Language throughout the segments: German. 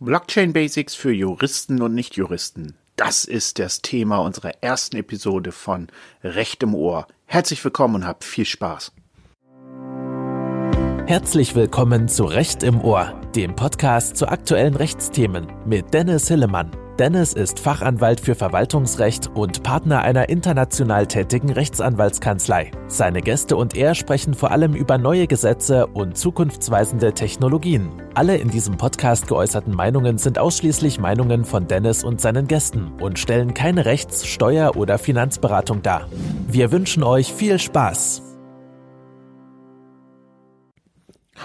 Blockchain Basics für Juristen und Nichtjuristen. Das ist das Thema unserer ersten Episode von Recht im Ohr. Herzlich willkommen und habt viel Spaß. Herzlich willkommen zu Recht im Ohr, dem Podcast zu aktuellen Rechtsthemen mit Dennis Hillemann. Dennis ist Fachanwalt für Verwaltungsrecht und Partner einer international tätigen Rechtsanwaltskanzlei. Seine Gäste und er sprechen vor allem über neue Gesetze und zukunftsweisende Technologien. Alle in diesem Podcast geäußerten Meinungen sind ausschließlich Meinungen von Dennis und seinen Gästen und stellen keine Rechts-, Steuer- oder Finanzberatung dar. Wir wünschen euch viel Spaß.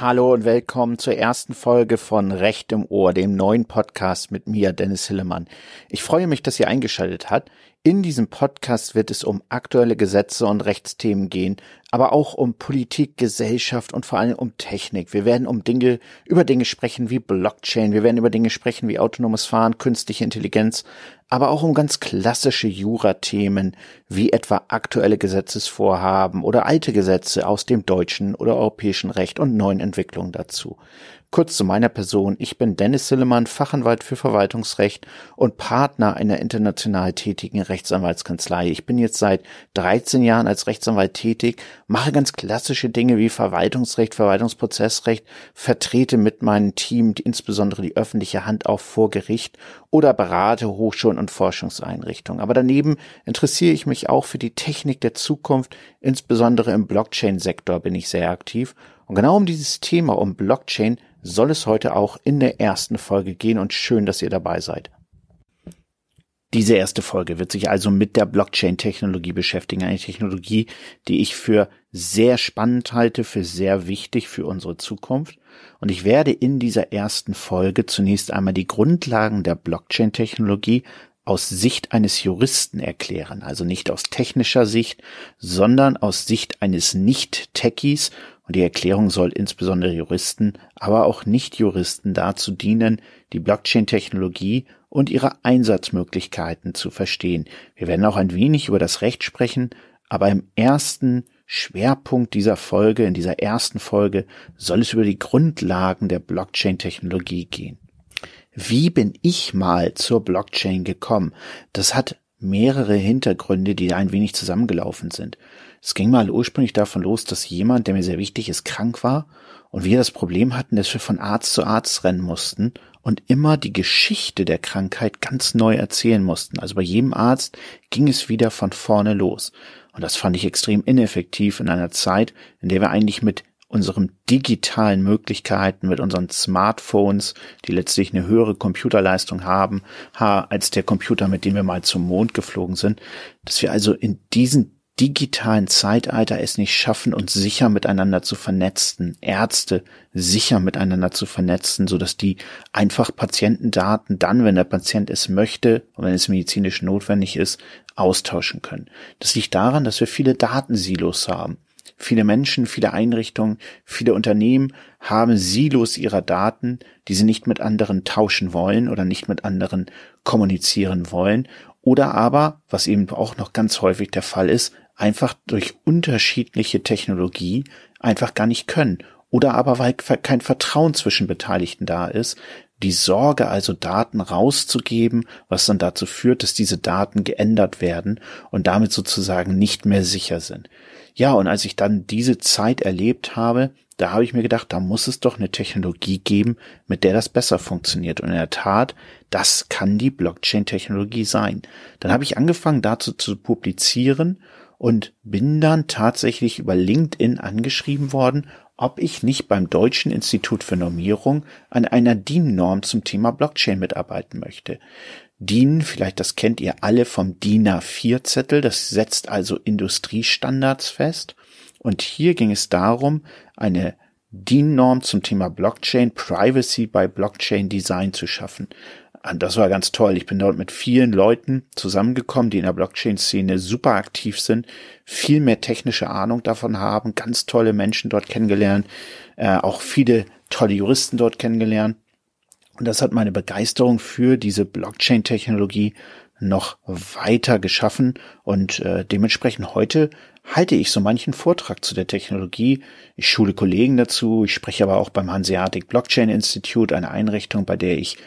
Hallo und willkommen zur ersten Folge von Recht im Ohr, dem neuen Podcast mit mir, Dennis Hillemann. Ich freue mich, dass ihr eingeschaltet habt. In diesem Podcast wird es um aktuelle Gesetze und Rechtsthemen gehen, aber auch um Politik, Gesellschaft und vor allem um Technik. Wir werden um Dinge, über Dinge sprechen wie Blockchain, wir werden über Dinge sprechen wie autonomes Fahren, künstliche Intelligenz, aber auch um ganz klassische Jura-Themen wie etwa aktuelle Gesetzesvorhaben oder alte Gesetze aus dem deutschen oder europäischen Recht und neuen Entwicklungen dazu. Kurz zu meiner Person. Ich bin Dennis Sillemann, Fachanwalt für Verwaltungsrecht und Partner einer international tätigen Rechtsanwaltskanzlei. Ich bin jetzt seit 13 Jahren als Rechtsanwalt tätig, mache ganz klassische Dinge wie Verwaltungsrecht, Verwaltungsprozessrecht, vertrete mit meinem Team insbesondere die öffentliche Hand auch vor Gericht oder berate Hochschulen und Forschungseinrichtungen. Aber daneben interessiere ich mich auch für die Technik der Zukunft, insbesondere im Blockchain-Sektor bin ich sehr aktiv. Und genau um dieses Thema, um Blockchain, soll es heute auch in der ersten Folge gehen und schön, dass ihr dabei seid. Diese erste Folge wird sich also mit der Blockchain-Technologie beschäftigen. Eine Technologie, die ich für sehr spannend halte, für sehr wichtig für unsere Zukunft. Und ich werde in dieser ersten Folge zunächst einmal die Grundlagen der Blockchain-Technologie aus Sicht eines Juristen erklären. Also nicht aus technischer Sicht, sondern aus Sicht eines Nicht-Techies und die Erklärung soll insbesondere Juristen, aber auch Nicht-Juristen dazu dienen, die Blockchain-Technologie und ihre Einsatzmöglichkeiten zu verstehen. Wir werden auch ein wenig über das Recht sprechen, aber im ersten Schwerpunkt dieser Folge, in dieser ersten Folge, soll es über die Grundlagen der Blockchain-Technologie gehen. Wie bin ich mal zur Blockchain gekommen? Das hat mehrere Hintergründe, die ein wenig zusammengelaufen sind. Es ging mal ursprünglich davon los, dass jemand, der mir sehr wichtig ist, krank war und wir das Problem hatten, dass wir von Arzt zu Arzt rennen mussten und immer die Geschichte der Krankheit ganz neu erzählen mussten. Also bei jedem Arzt ging es wieder von vorne los. Und das fand ich extrem ineffektiv in einer Zeit, in der wir eigentlich mit unseren digitalen Möglichkeiten, mit unseren Smartphones, die letztlich eine höhere Computerleistung haben, als der Computer, mit dem wir mal zum Mond geflogen sind, dass wir also in diesen digitalen Zeitalter es nicht schaffen, uns sicher miteinander zu vernetzen, Ärzte sicher miteinander zu vernetzen, so dass die einfach Patientendaten dann, wenn der Patient es möchte und wenn es medizinisch notwendig ist, austauschen können. Das liegt daran, dass wir viele Datensilos haben. Viele Menschen, viele Einrichtungen, viele Unternehmen haben Silos ihrer Daten, die sie nicht mit anderen tauschen wollen oder nicht mit anderen kommunizieren wollen. Oder aber, was eben auch noch ganz häufig der Fall ist, einfach durch unterschiedliche Technologie einfach gar nicht können. Oder aber weil kein Vertrauen zwischen Beteiligten da ist, die Sorge also Daten rauszugeben, was dann dazu führt, dass diese Daten geändert werden und damit sozusagen nicht mehr sicher sind. Ja, und als ich dann diese Zeit erlebt habe, da habe ich mir gedacht, da muss es doch eine Technologie geben, mit der das besser funktioniert. Und in der Tat, das kann die Blockchain-Technologie sein. Dann habe ich angefangen dazu zu publizieren und bin dann tatsächlich über LinkedIn angeschrieben worden, ob ich nicht beim Deutschen Institut für Normierung an einer DIN-Norm zum Thema Blockchain mitarbeiten möchte. DIN, vielleicht das kennt ihr alle vom DIN A4-Zettel, das setzt also Industriestandards fest. Und hier ging es darum, eine DIN-Norm zum Thema Blockchain, Privacy by Blockchain Design zu schaffen. Und das war ganz toll. Ich bin dort mit vielen Leuten zusammengekommen, die in der Blockchain-Szene super aktiv sind, viel mehr technische Ahnung davon haben, ganz tolle Menschen dort kennengelernt, äh, auch viele tolle Juristen dort kennengelernt. Und das hat meine Begeisterung für diese Blockchain-Technologie noch weiter geschaffen und äh, dementsprechend heute halte ich so manchen Vortrag zu der Technologie. Ich schule Kollegen dazu. Ich spreche aber auch beim Hanseatic Blockchain Institute, eine Einrichtung, bei der ich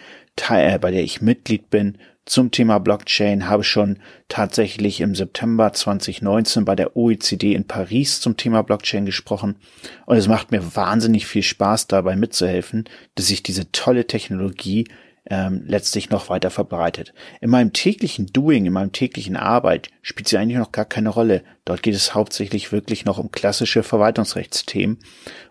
äh, bei der ich Mitglied bin zum Thema Blockchain, habe schon tatsächlich im September 2019 bei der OECD in Paris zum Thema Blockchain gesprochen. Und es macht mir wahnsinnig viel Spaß dabei mitzuhelfen, dass sich diese tolle Technologie ähm, letztlich noch weiter verbreitet. In meinem täglichen Doing, in meinem täglichen Arbeit spielt sie eigentlich noch gar keine Rolle. Dort geht es hauptsächlich wirklich noch um klassische Verwaltungsrechtsthemen.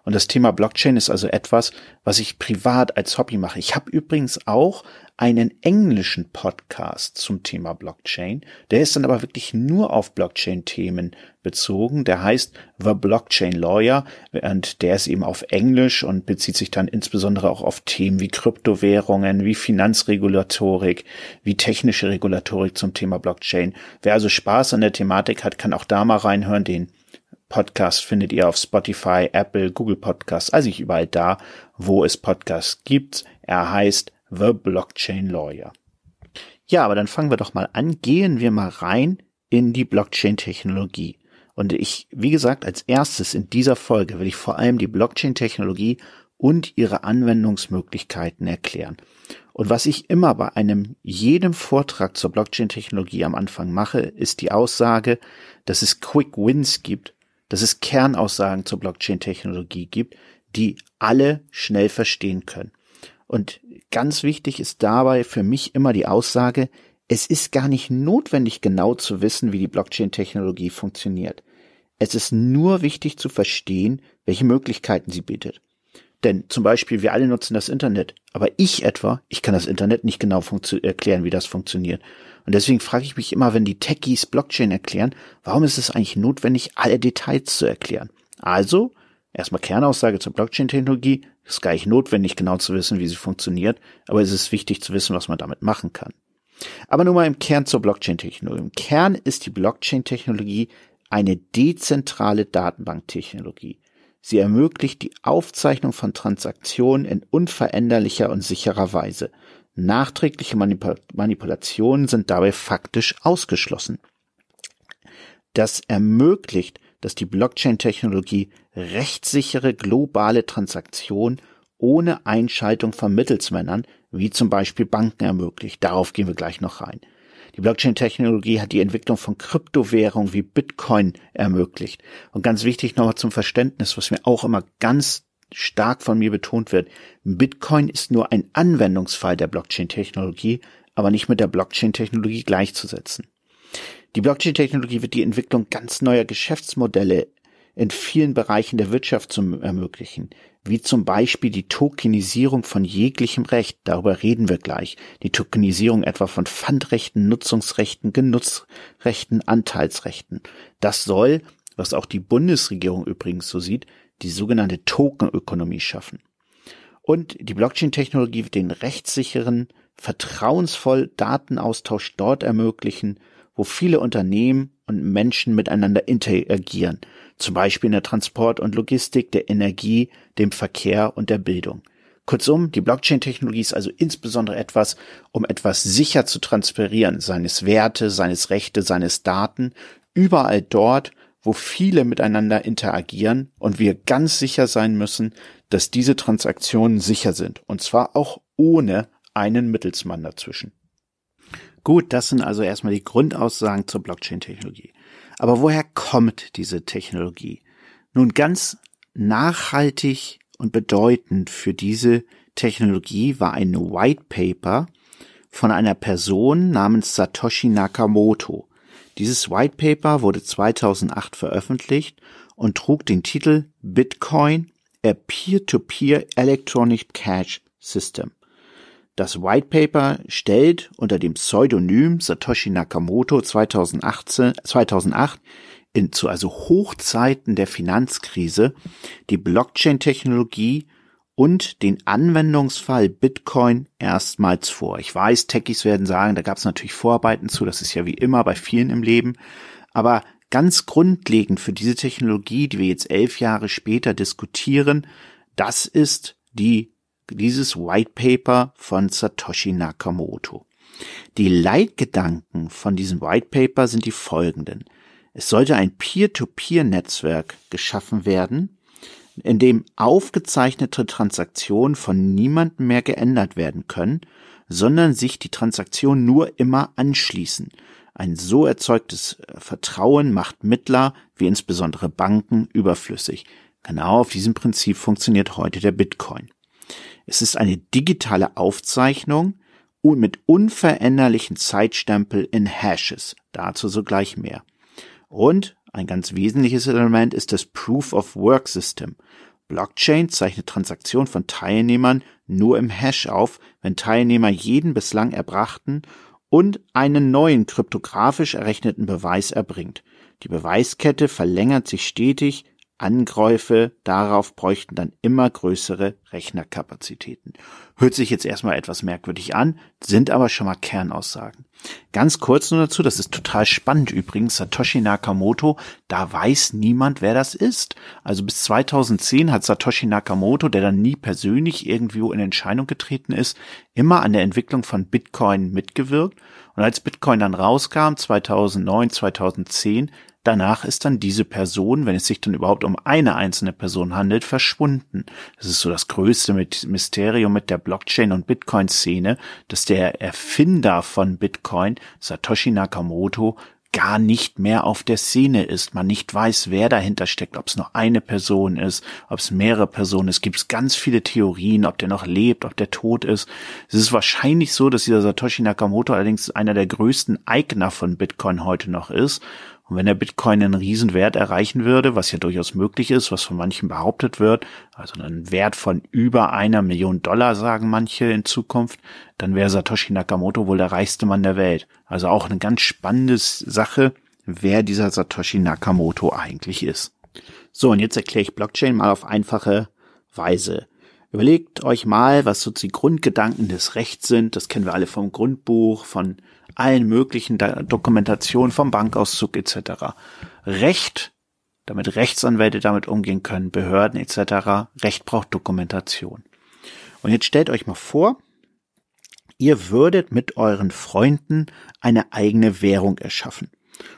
Und das Thema Blockchain ist also etwas, was ich privat als Hobby mache. Ich habe übrigens auch einen englischen Podcast zum Thema Blockchain. Der ist dann aber wirklich nur auf Blockchain-Themen bezogen. Der heißt The Blockchain Lawyer und der ist eben auf Englisch und bezieht sich dann insbesondere auch auf Themen wie Kryptowährungen, wie Finanzregulatorik, wie technische Regulatorik zum Thema Blockchain. Wer also Spaß an der Thematik hat, kann auch da mal reinhören. Den Podcast findet ihr auf Spotify, Apple, Google Podcasts, also ich überall da, wo es Podcasts gibt. Er heißt The Blockchain Lawyer. Ja, aber dann fangen wir doch mal an. Gehen wir mal rein in die Blockchain-Technologie. Und ich, wie gesagt, als erstes in dieser Folge will ich vor allem die Blockchain-Technologie und ihre Anwendungsmöglichkeiten erklären. Und was ich immer bei einem jedem Vortrag zur Blockchain-Technologie am Anfang mache, ist die Aussage, dass es Quick Wins gibt, dass es Kernaussagen zur Blockchain-Technologie gibt, die alle schnell verstehen können. Und ganz wichtig ist dabei für mich immer die Aussage, es ist gar nicht notwendig genau zu wissen, wie die Blockchain-Technologie funktioniert. Es ist nur wichtig zu verstehen, welche Möglichkeiten sie bietet. Denn zum Beispiel, wir alle nutzen das Internet, aber ich etwa, ich kann das Internet nicht genau erklären, wie das funktioniert. Und deswegen frage ich mich immer, wenn die Techies Blockchain erklären, warum ist es eigentlich notwendig, alle Details zu erklären? Also, erstmal Kernaussage zur Blockchain-Technologie, ist gar nicht notwendig, genau zu wissen, wie sie funktioniert, aber es ist wichtig zu wissen, was man damit machen kann. Aber nun mal im Kern zur Blockchain-Technologie. Im Kern ist die Blockchain-Technologie eine dezentrale Datenbanktechnologie. Sie ermöglicht die Aufzeichnung von Transaktionen in unveränderlicher und sicherer Weise. Nachträgliche Manipul Manipulationen sind dabei faktisch ausgeschlossen. Das ermöglicht dass die Blockchain-Technologie rechtssichere globale Transaktionen ohne Einschaltung von Mittelsmännern, wie zum Beispiel Banken ermöglicht. Darauf gehen wir gleich noch rein. Die Blockchain-Technologie hat die Entwicklung von Kryptowährungen wie Bitcoin ermöglicht. Und ganz wichtig nochmal zum Verständnis, was mir auch immer ganz stark von mir betont wird. Bitcoin ist nur ein Anwendungsfall der Blockchain-Technologie, aber nicht mit der Blockchain-Technologie gleichzusetzen. Die Blockchain-Technologie wird die Entwicklung ganz neuer Geschäftsmodelle in vielen Bereichen der Wirtschaft zum ermöglichen, wie zum Beispiel die Tokenisierung von jeglichem Recht, darüber reden wir gleich, die Tokenisierung etwa von Pfandrechten, Nutzungsrechten, Genutzrechten, Anteilsrechten. Das soll, was auch die Bundesregierung übrigens so sieht, die sogenannte Tokenökonomie schaffen. Und die Blockchain-Technologie wird den rechtssicheren, vertrauensvoll Datenaustausch dort ermöglichen, wo viele Unternehmen und Menschen miteinander interagieren, zum Beispiel in der Transport und Logistik, der Energie, dem Verkehr und der Bildung. Kurzum, die Blockchain-Technologie ist also insbesondere etwas, um etwas sicher zu transferieren, seines Werte, seines Rechte, seines Daten, überall dort, wo viele miteinander interagieren und wir ganz sicher sein müssen, dass diese Transaktionen sicher sind, und zwar auch ohne einen Mittelsmann dazwischen. Gut, das sind also erstmal die Grundaussagen zur Blockchain-Technologie. Aber woher kommt diese Technologie? Nun, ganz nachhaltig und bedeutend für diese Technologie war ein White Paper von einer Person namens Satoshi Nakamoto. Dieses White Paper wurde 2008 veröffentlicht und trug den Titel Bitcoin, a Peer-to-Peer -Peer Electronic Cash System. Das White Paper stellt unter dem Pseudonym Satoshi Nakamoto 2018, 2008 in, zu also Hochzeiten der Finanzkrise die Blockchain-Technologie und den Anwendungsfall Bitcoin erstmals vor. Ich weiß, Techies werden sagen, da gab es natürlich Vorarbeiten zu, das ist ja wie immer bei vielen im Leben, aber ganz grundlegend für diese Technologie, die wir jetzt elf Jahre später diskutieren, das ist die dieses White Paper von Satoshi Nakamoto. Die Leitgedanken von diesem White Paper sind die folgenden. Es sollte ein Peer-to-Peer-Netzwerk geschaffen werden, in dem aufgezeichnete Transaktionen von niemandem mehr geändert werden können, sondern sich die Transaktionen nur immer anschließen. Ein so erzeugtes äh, Vertrauen macht Mittler, wie insbesondere Banken, überflüssig. Genau auf diesem Prinzip funktioniert heute der Bitcoin. Es ist eine digitale Aufzeichnung und mit unveränderlichen Zeitstempel in Hashes. Dazu sogleich mehr. Und ein ganz wesentliches Element ist das Proof of Work System. Blockchain zeichnet Transaktionen von Teilnehmern nur im Hash auf, wenn Teilnehmer jeden bislang erbrachten und einen neuen kryptografisch errechneten Beweis erbringt. Die Beweiskette verlängert sich stetig, Angreife darauf bräuchten dann immer größere Rechnerkapazitäten. Hört sich jetzt erstmal etwas merkwürdig an, sind aber schon mal Kernaussagen. Ganz kurz nur dazu, das ist total spannend übrigens, Satoshi Nakamoto, da weiß niemand, wer das ist. Also bis 2010 hat Satoshi Nakamoto, der dann nie persönlich irgendwo in Entscheidung getreten ist, immer an der Entwicklung von Bitcoin mitgewirkt. Und als Bitcoin dann rauskam, 2009, 2010, Danach ist dann diese Person, wenn es sich dann überhaupt um eine einzelne Person handelt, verschwunden. Das ist so das größte Mysterium mit der Blockchain- und Bitcoin-Szene, dass der Erfinder von Bitcoin, Satoshi Nakamoto, gar nicht mehr auf der Szene ist, man nicht weiß, wer dahinter steckt, ob es nur eine Person ist, ob es mehrere Personen ist, gibt es ganz viele Theorien, ob der noch lebt, ob der tot ist. Es ist wahrscheinlich so, dass dieser Satoshi Nakamoto allerdings einer der größten Eigner von Bitcoin heute noch ist und wenn der Bitcoin einen Riesenwert erreichen würde, was ja durchaus möglich ist, was von manchen behauptet wird, also einen Wert von über einer Million Dollar, sagen manche in Zukunft, dann wäre Satoshi Nakamoto wohl der reichste Mann der Welt. Also auch eine ganz spannende Sache, wer dieser Satoshi Nakamoto eigentlich ist. So, und jetzt erkläre ich Blockchain mal auf einfache Weise. Überlegt euch mal, was so die Grundgedanken des Rechts sind. Das kennen wir alle vom Grundbuch, von allen möglichen Dokumentationen vom Bankauszug etc. Recht, damit Rechtsanwälte damit umgehen können, Behörden etc. Recht braucht Dokumentation. Und jetzt stellt euch mal vor, ihr würdet mit euren Freunden eine eigene Währung erschaffen.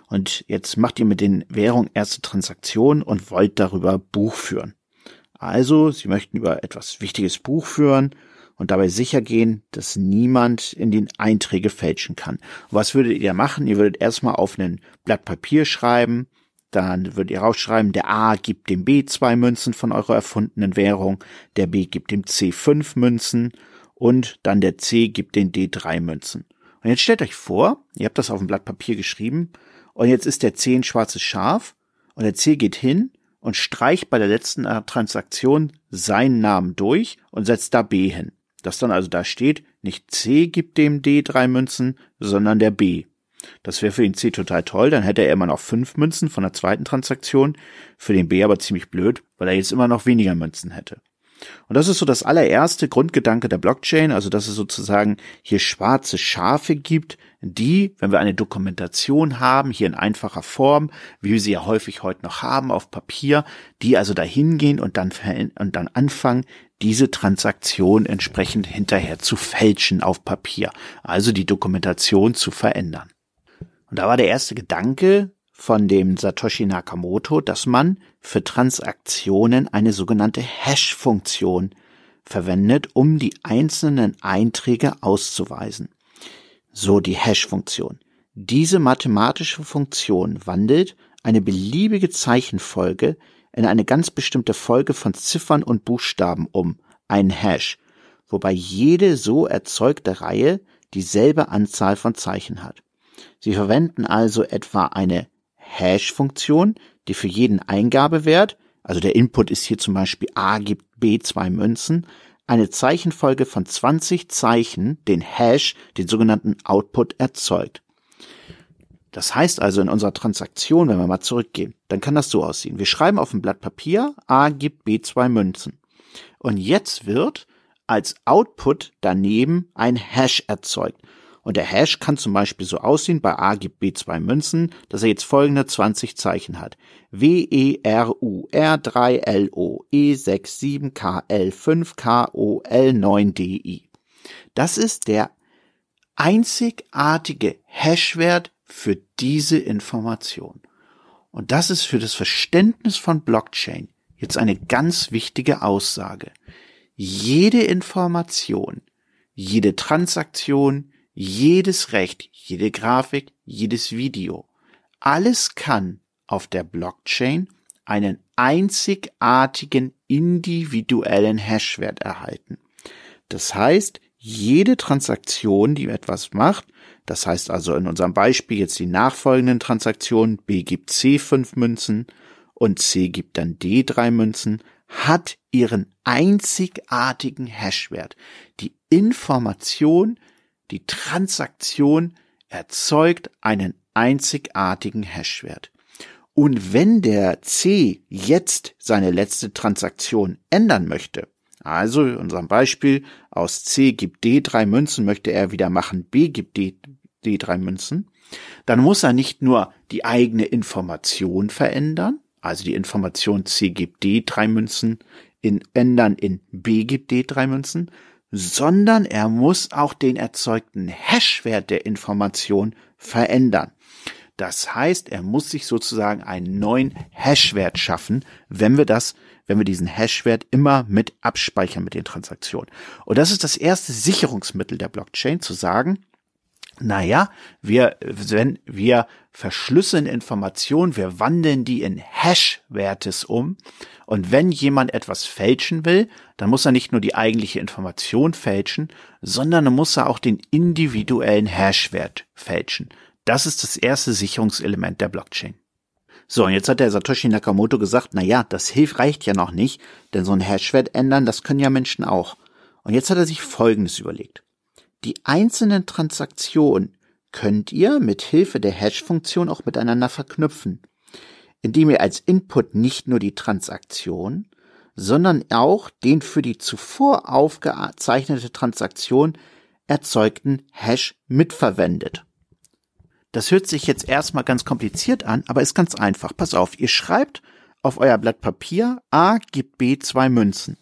Und jetzt macht ihr mit den Währungen erste Transaktionen und wollt darüber Buch führen. Also, Sie möchten über etwas Wichtiges Buch führen und dabei sicher gehen, dass niemand in den Einträge fälschen kann. Und was würdet ihr machen? Ihr würdet erstmal auf ein Blatt Papier schreiben, dann würdet ihr rausschreiben, der A gibt dem B zwei Münzen von eurer erfundenen Währung, der B gibt dem C fünf Münzen und dann der C gibt den D drei Münzen. Und jetzt stellt euch vor, ihr habt das auf dem Blatt Papier geschrieben und jetzt ist der C ein schwarzes Schaf und der C geht hin und streicht bei der letzten Transaktion seinen Namen durch und setzt da B hin dass dann also da steht, nicht C gibt dem D drei Münzen, sondern der B. Das wäre für den C total toll, dann hätte er immer noch fünf Münzen von der zweiten Transaktion, für den B aber ziemlich blöd, weil er jetzt immer noch weniger Münzen hätte. Und das ist so das allererste Grundgedanke der Blockchain, also dass es sozusagen hier schwarze Schafe gibt, die, wenn wir eine Dokumentation haben, hier in einfacher Form, wie wir sie ja häufig heute noch haben, auf Papier, die also dahin gehen und dann, und dann anfangen, diese Transaktion entsprechend hinterher zu fälschen auf Papier, also die Dokumentation zu verändern. Und da war der erste Gedanke von dem Satoshi Nakamoto, dass man für Transaktionen eine sogenannte Hash-Funktion verwendet, um die einzelnen Einträge auszuweisen. So die Hash-Funktion. Diese mathematische Funktion wandelt eine beliebige Zeichenfolge in eine ganz bestimmte Folge von Ziffern und Buchstaben um, ein Hash, wobei jede so erzeugte Reihe dieselbe Anzahl von Zeichen hat. Sie verwenden also etwa eine Hash-Funktion, die für jeden Eingabewert, also der Input ist hier zum Beispiel A gibt B zwei Münzen, eine Zeichenfolge von 20 Zeichen, den Hash, den sogenannten Output erzeugt. Das heißt also in unserer Transaktion, wenn wir mal zurückgehen, dann kann das so aussehen. Wir schreiben auf ein Blatt Papier, A gibt B zwei Münzen. Und jetzt wird als Output daneben ein Hash erzeugt. Und der Hash kann zum Beispiel so aussehen, bei A gibt B zwei Münzen, dass er jetzt folgende 20 Zeichen hat. W, E, R, U, R, 3, L, O, E, 6, 7, K, L, 5, K, O, L, 9, D, I. Das ist der einzigartige Hashwert für diese Information. Und das ist für das Verständnis von Blockchain jetzt eine ganz wichtige Aussage. Jede Information, jede Transaktion, jedes Recht, jede Grafik, jedes Video, alles kann auf der Blockchain einen einzigartigen individuellen Hashwert erhalten. Das heißt, jede Transaktion, die etwas macht, das heißt also in unserem Beispiel jetzt die nachfolgenden Transaktionen, B gibt C fünf Münzen und C gibt dann D drei Münzen, hat ihren einzigartigen Hashwert. Die Information, die Transaktion erzeugt einen einzigartigen Hashwert. Und wenn der C jetzt seine letzte Transaktion ändern möchte, also in unserem Beispiel aus C gibt D drei Münzen, möchte er wieder machen, B gibt D, D drei Münzen, dann muss er nicht nur die eigene Information verändern, also die Information C gibt D drei Münzen in, ändern in B gibt D drei Münzen, sondern er muss auch den erzeugten Hashwert der Information verändern. Das heißt, er muss sich sozusagen einen neuen Hashwert schaffen, wenn wir das, wenn wir diesen Hashwert immer mit abspeichern mit den Transaktionen. Und das ist das erste Sicherungsmittel der Blockchain, zu sagen, naja, wir, wenn wir verschlüsseln Informationen, wir wandeln die in Hash-Wertes um. Und wenn jemand etwas fälschen will, dann muss er nicht nur die eigentliche Information fälschen, sondern dann muss er auch den individuellen Hash-Wert fälschen. Das ist das erste Sicherungselement der Blockchain. So, und jetzt hat der Satoshi Nakamoto gesagt, na ja, das hilft, reicht ja noch nicht, denn so ein Hashwert ändern, das können ja Menschen auch. Und jetzt hat er sich Folgendes überlegt. Die einzelnen Transaktionen könnt ihr mit Hilfe der Hash-Funktion auch miteinander verknüpfen, indem ihr als Input nicht nur die Transaktion, sondern auch den für die zuvor aufgezeichnete Transaktion erzeugten Hash mitverwendet. Das hört sich jetzt erstmal ganz kompliziert an, aber ist ganz einfach. Pass auf, ihr schreibt auf euer Blatt Papier A gibt B zwei Münzen.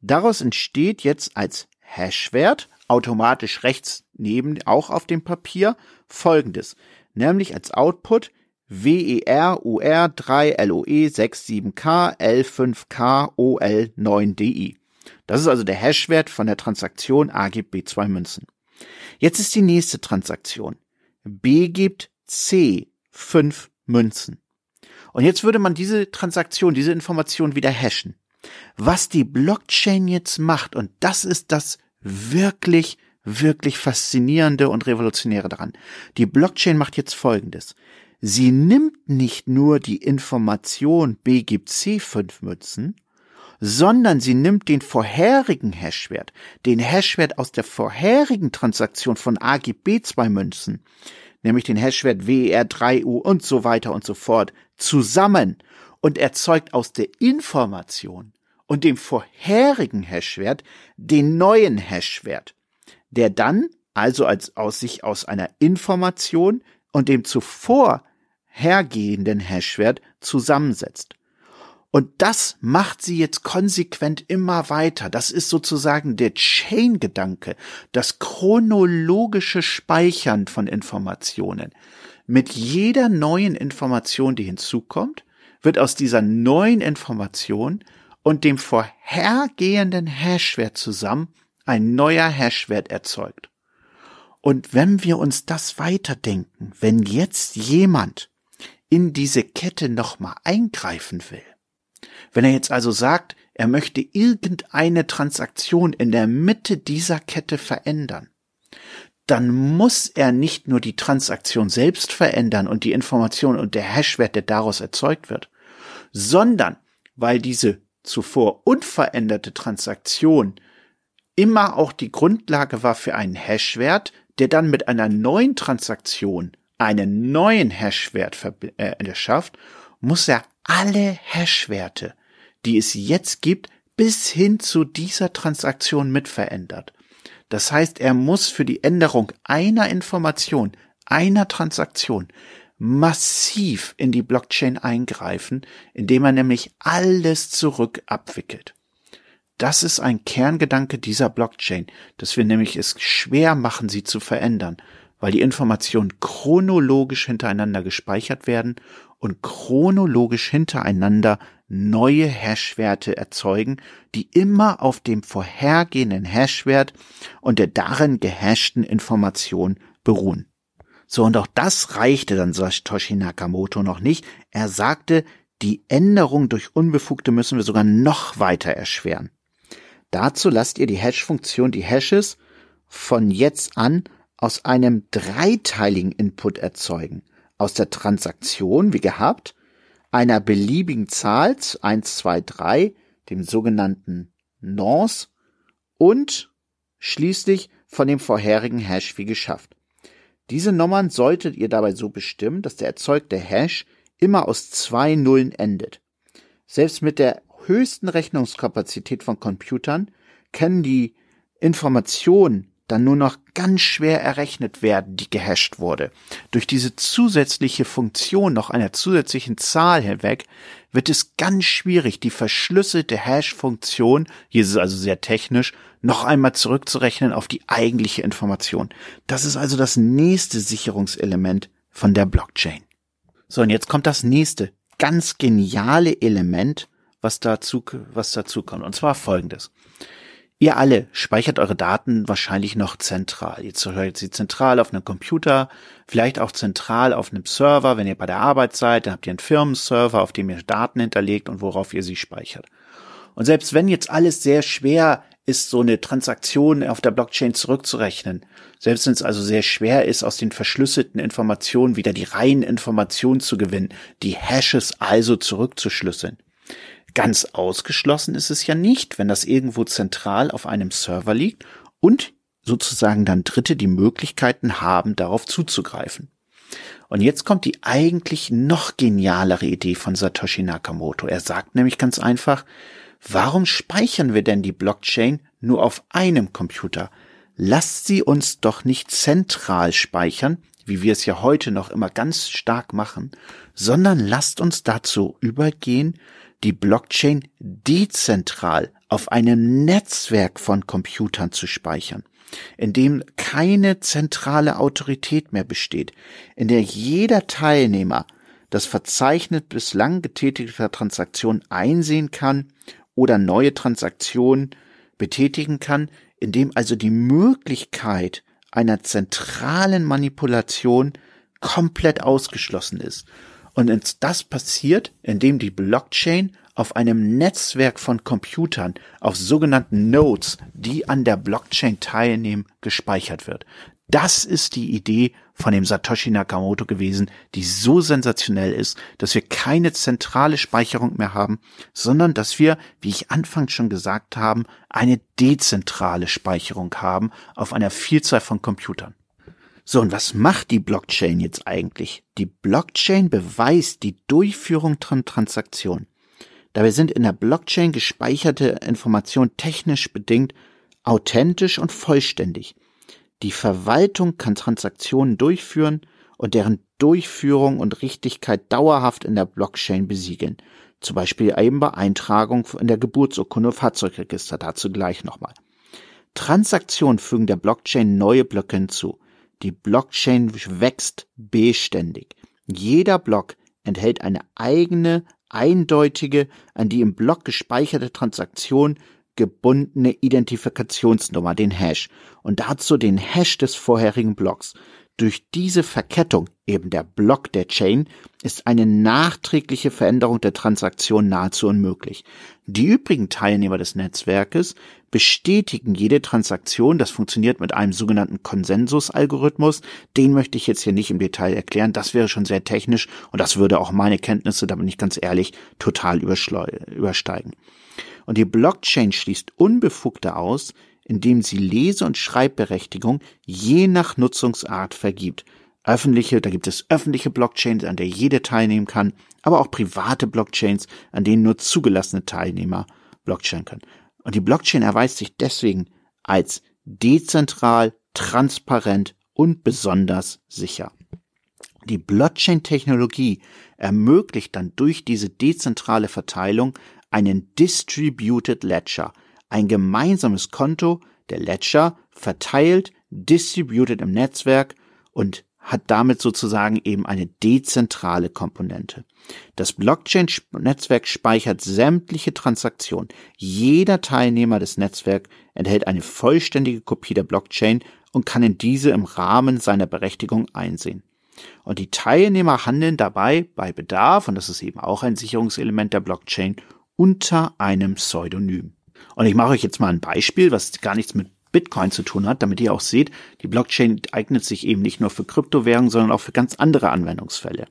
Daraus entsteht jetzt als Hashwert automatisch rechts neben auch auf dem Papier folgendes, nämlich als Output WER UR 3 LOE 67K L5K OL 9DI. Das ist also der Hashwert von der Transaktion A gibt B zwei Münzen. Jetzt ist die nächste Transaktion. B gibt C fünf Münzen. Und jetzt würde man diese Transaktion, diese Information wieder hashen. Was die Blockchain jetzt macht, und das ist das wirklich, wirklich faszinierende und revolutionäre daran. Die Blockchain macht jetzt Folgendes. Sie nimmt nicht nur die Information B gibt C fünf Münzen, sondern sie nimmt den vorherigen Hashwert, den Hashwert aus der vorherigen Transaktion von A gibt B zwei Münzen, nämlich den Hashwert WER3U und so weiter und so fort, zusammen und erzeugt aus der Information und dem vorherigen Hashwert den neuen Hashwert, der dann also als aus sich aus einer Information und dem zuvor hergehenden Hashwert zusammensetzt. Und das macht sie jetzt konsequent immer weiter. Das ist sozusagen der Chain-Gedanke, das chronologische Speichern von Informationen. Mit jeder neuen Information, die hinzukommt, wird aus dieser neuen Information und dem vorhergehenden Hashwert zusammen ein neuer Hashwert erzeugt. Und wenn wir uns das weiterdenken, wenn jetzt jemand in diese Kette nochmal eingreifen will, wenn er jetzt also sagt, er möchte irgendeine Transaktion in der Mitte dieser Kette verändern, dann muss er nicht nur die Transaktion selbst verändern und die Information und der Hashwert, der daraus erzeugt wird, sondern weil diese zuvor unveränderte Transaktion immer auch die Grundlage war für einen Hashwert, der dann mit einer neuen Transaktion einen neuen Hashwert äh, schafft, muss er alle Hashwerte, die es jetzt gibt, bis hin zu dieser Transaktion mit verändert. Das heißt, er muss für die Änderung einer Information, einer Transaktion massiv in die Blockchain eingreifen, indem er nämlich alles zurück abwickelt. Das ist ein Kerngedanke dieser Blockchain, dass wir nämlich es schwer machen, sie zu verändern, weil die Informationen chronologisch hintereinander gespeichert werden und chronologisch hintereinander neue Hashwerte erzeugen, die immer auf dem vorhergehenden Hashwert und der darin gehashten Information beruhen. So, und auch das reichte dann Satoshi Nakamoto noch nicht. Er sagte, die Änderung durch Unbefugte müssen wir sogar noch weiter erschweren. Dazu lasst ihr die Hash-Funktion die Hashes von jetzt an aus einem dreiteiligen Input erzeugen aus der Transaktion, wie gehabt, einer beliebigen Zahl, 1, 2, 3, dem sogenannten Nonce und schließlich von dem vorherigen Hash wie geschafft. Diese Nummern solltet ihr dabei so bestimmen, dass der erzeugte Hash immer aus zwei Nullen endet. Selbst mit der höchsten Rechnungskapazität von Computern können die Informationen dann nur noch ganz schwer errechnet werden, die gehasht wurde. Durch diese zusätzliche Funktion noch einer zusätzlichen Zahl hinweg wird es ganz schwierig, die verschlüsselte Hash-Funktion, hier ist es also sehr technisch, noch einmal zurückzurechnen auf die eigentliche Information. Das ist also das nächste Sicherungselement von der Blockchain. So, und jetzt kommt das nächste, ganz geniale Element, was dazu, was dazu kommt. Und zwar folgendes. Ihr alle speichert eure Daten wahrscheinlich noch zentral. Ihr speichert sie zentral auf einem Computer, vielleicht auch zentral auf einem Server. Wenn ihr bei der Arbeit seid, dann habt ihr einen Firmenserver, auf dem ihr Daten hinterlegt und worauf ihr sie speichert. Und selbst wenn jetzt alles sehr schwer ist, so eine Transaktion auf der Blockchain zurückzurechnen, selbst wenn es also sehr schwer ist, aus den verschlüsselten Informationen wieder die reinen Informationen zu gewinnen, die Hashes also zurückzuschlüsseln, Ganz ausgeschlossen ist es ja nicht, wenn das irgendwo zentral auf einem Server liegt und sozusagen dann Dritte die Möglichkeiten haben, darauf zuzugreifen. Und jetzt kommt die eigentlich noch genialere Idee von Satoshi Nakamoto. Er sagt nämlich ganz einfach, warum speichern wir denn die Blockchain nur auf einem Computer? Lasst sie uns doch nicht zentral speichern, wie wir es ja heute noch immer ganz stark machen, sondern lasst uns dazu übergehen, die Blockchain dezentral auf einem Netzwerk von Computern zu speichern, in dem keine zentrale Autorität mehr besteht, in der jeder Teilnehmer das Verzeichnis bislang getätigter Transaktionen einsehen kann oder neue Transaktionen betätigen kann, in dem also die Möglichkeit einer zentralen Manipulation komplett ausgeschlossen ist. Und das passiert, indem die Blockchain auf einem Netzwerk von Computern, auf sogenannten Nodes, die an der Blockchain teilnehmen, gespeichert wird. Das ist die Idee von dem Satoshi Nakamoto gewesen, die so sensationell ist, dass wir keine zentrale Speicherung mehr haben, sondern dass wir, wie ich anfangs schon gesagt habe, eine dezentrale Speicherung haben auf einer Vielzahl von Computern. So, und was macht die Blockchain jetzt eigentlich? Die Blockchain beweist die Durchführung von Transaktionen. Dabei sind in der Blockchain gespeicherte Informationen technisch bedingt authentisch und vollständig. Die Verwaltung kann Transaktionen durchführen und deren Durchführung und Richtigkeit dauerhaft in der Blockchain besiegeln. Zum Beispiel eben bei Eintragung in der Geburtsurkunde Fahrzeugregister, dazu gleich nochmal. Transaktionen fügen der Blockchain neue Blöcke hinzu. Die Blockchain wächst beständig. Jeder Block enthält eine eigene, eindeutige, an die im Block gespeicherte Transaktion gebundene Identifikationsnummer, den Hash, und dazu den Hash des vorherigen Blocks. Durch diese Verkettung, eben der Block der Chain, ist eine nachträgliche Veränderung der Transaktion nahezu unmöglich. Die übrigen Teilnehmer des Netzwerkes bestätigen jede Transaktion. Das funktioniert mit einem sogenannten Konsensusalgorithmus. Den möchte ich jetzt hier nicht im Detail erklären. Das wäre schon sehr technisch und das würde auch meine Kenntnisse, da bin ich ganz ehrlich, total übersteigen. Und die Blockchain schließt Unbefugte aus, indem sie Lese- und Schreibberechtigung je nach Nutzungsart vergibt. Öffentliche, da gibt es öffentliche Blockchains, an der jede teilnehmen kann, aber auch private Blockchains, an denen nur zugelassene Teilnehmer Blockchain können. Und die Blockchain erweist sich deswegen als dezentral, transparent und besonders sicher. Die Blockchain-Technologie ermöglicht dann durch diese dezentrale Verteilung einen Distributed Ledger, ein gemeinsames Konto, der Ledger verteilt, distributed im Netzwerk und hat damit sozusagen eben eine dezentrale Komponente. Das Blockchain-Netzwerk speichert sämtliche Transaktionen. Jeder Teilnehmer des Netzwerks enthält eine vollständige Kopie der Blockchain und kann in diese im Rahmen seiner Berechtigung einsehen. Und die Teilnehmer handeln dabei bei Bedarf, und das ist eben auch ein Sicherungselement der Blockchain, unter einem Pseudonym. Und ich mache euch jetzt mal ein Beispiel, was gar nichts mit Bitcoin zu tun hat, damit ihr auch seht, die Blockchain eignet sich eben nicht nur für Kryptowährungen, sondern auch für ganz andere Anwendungsfälle.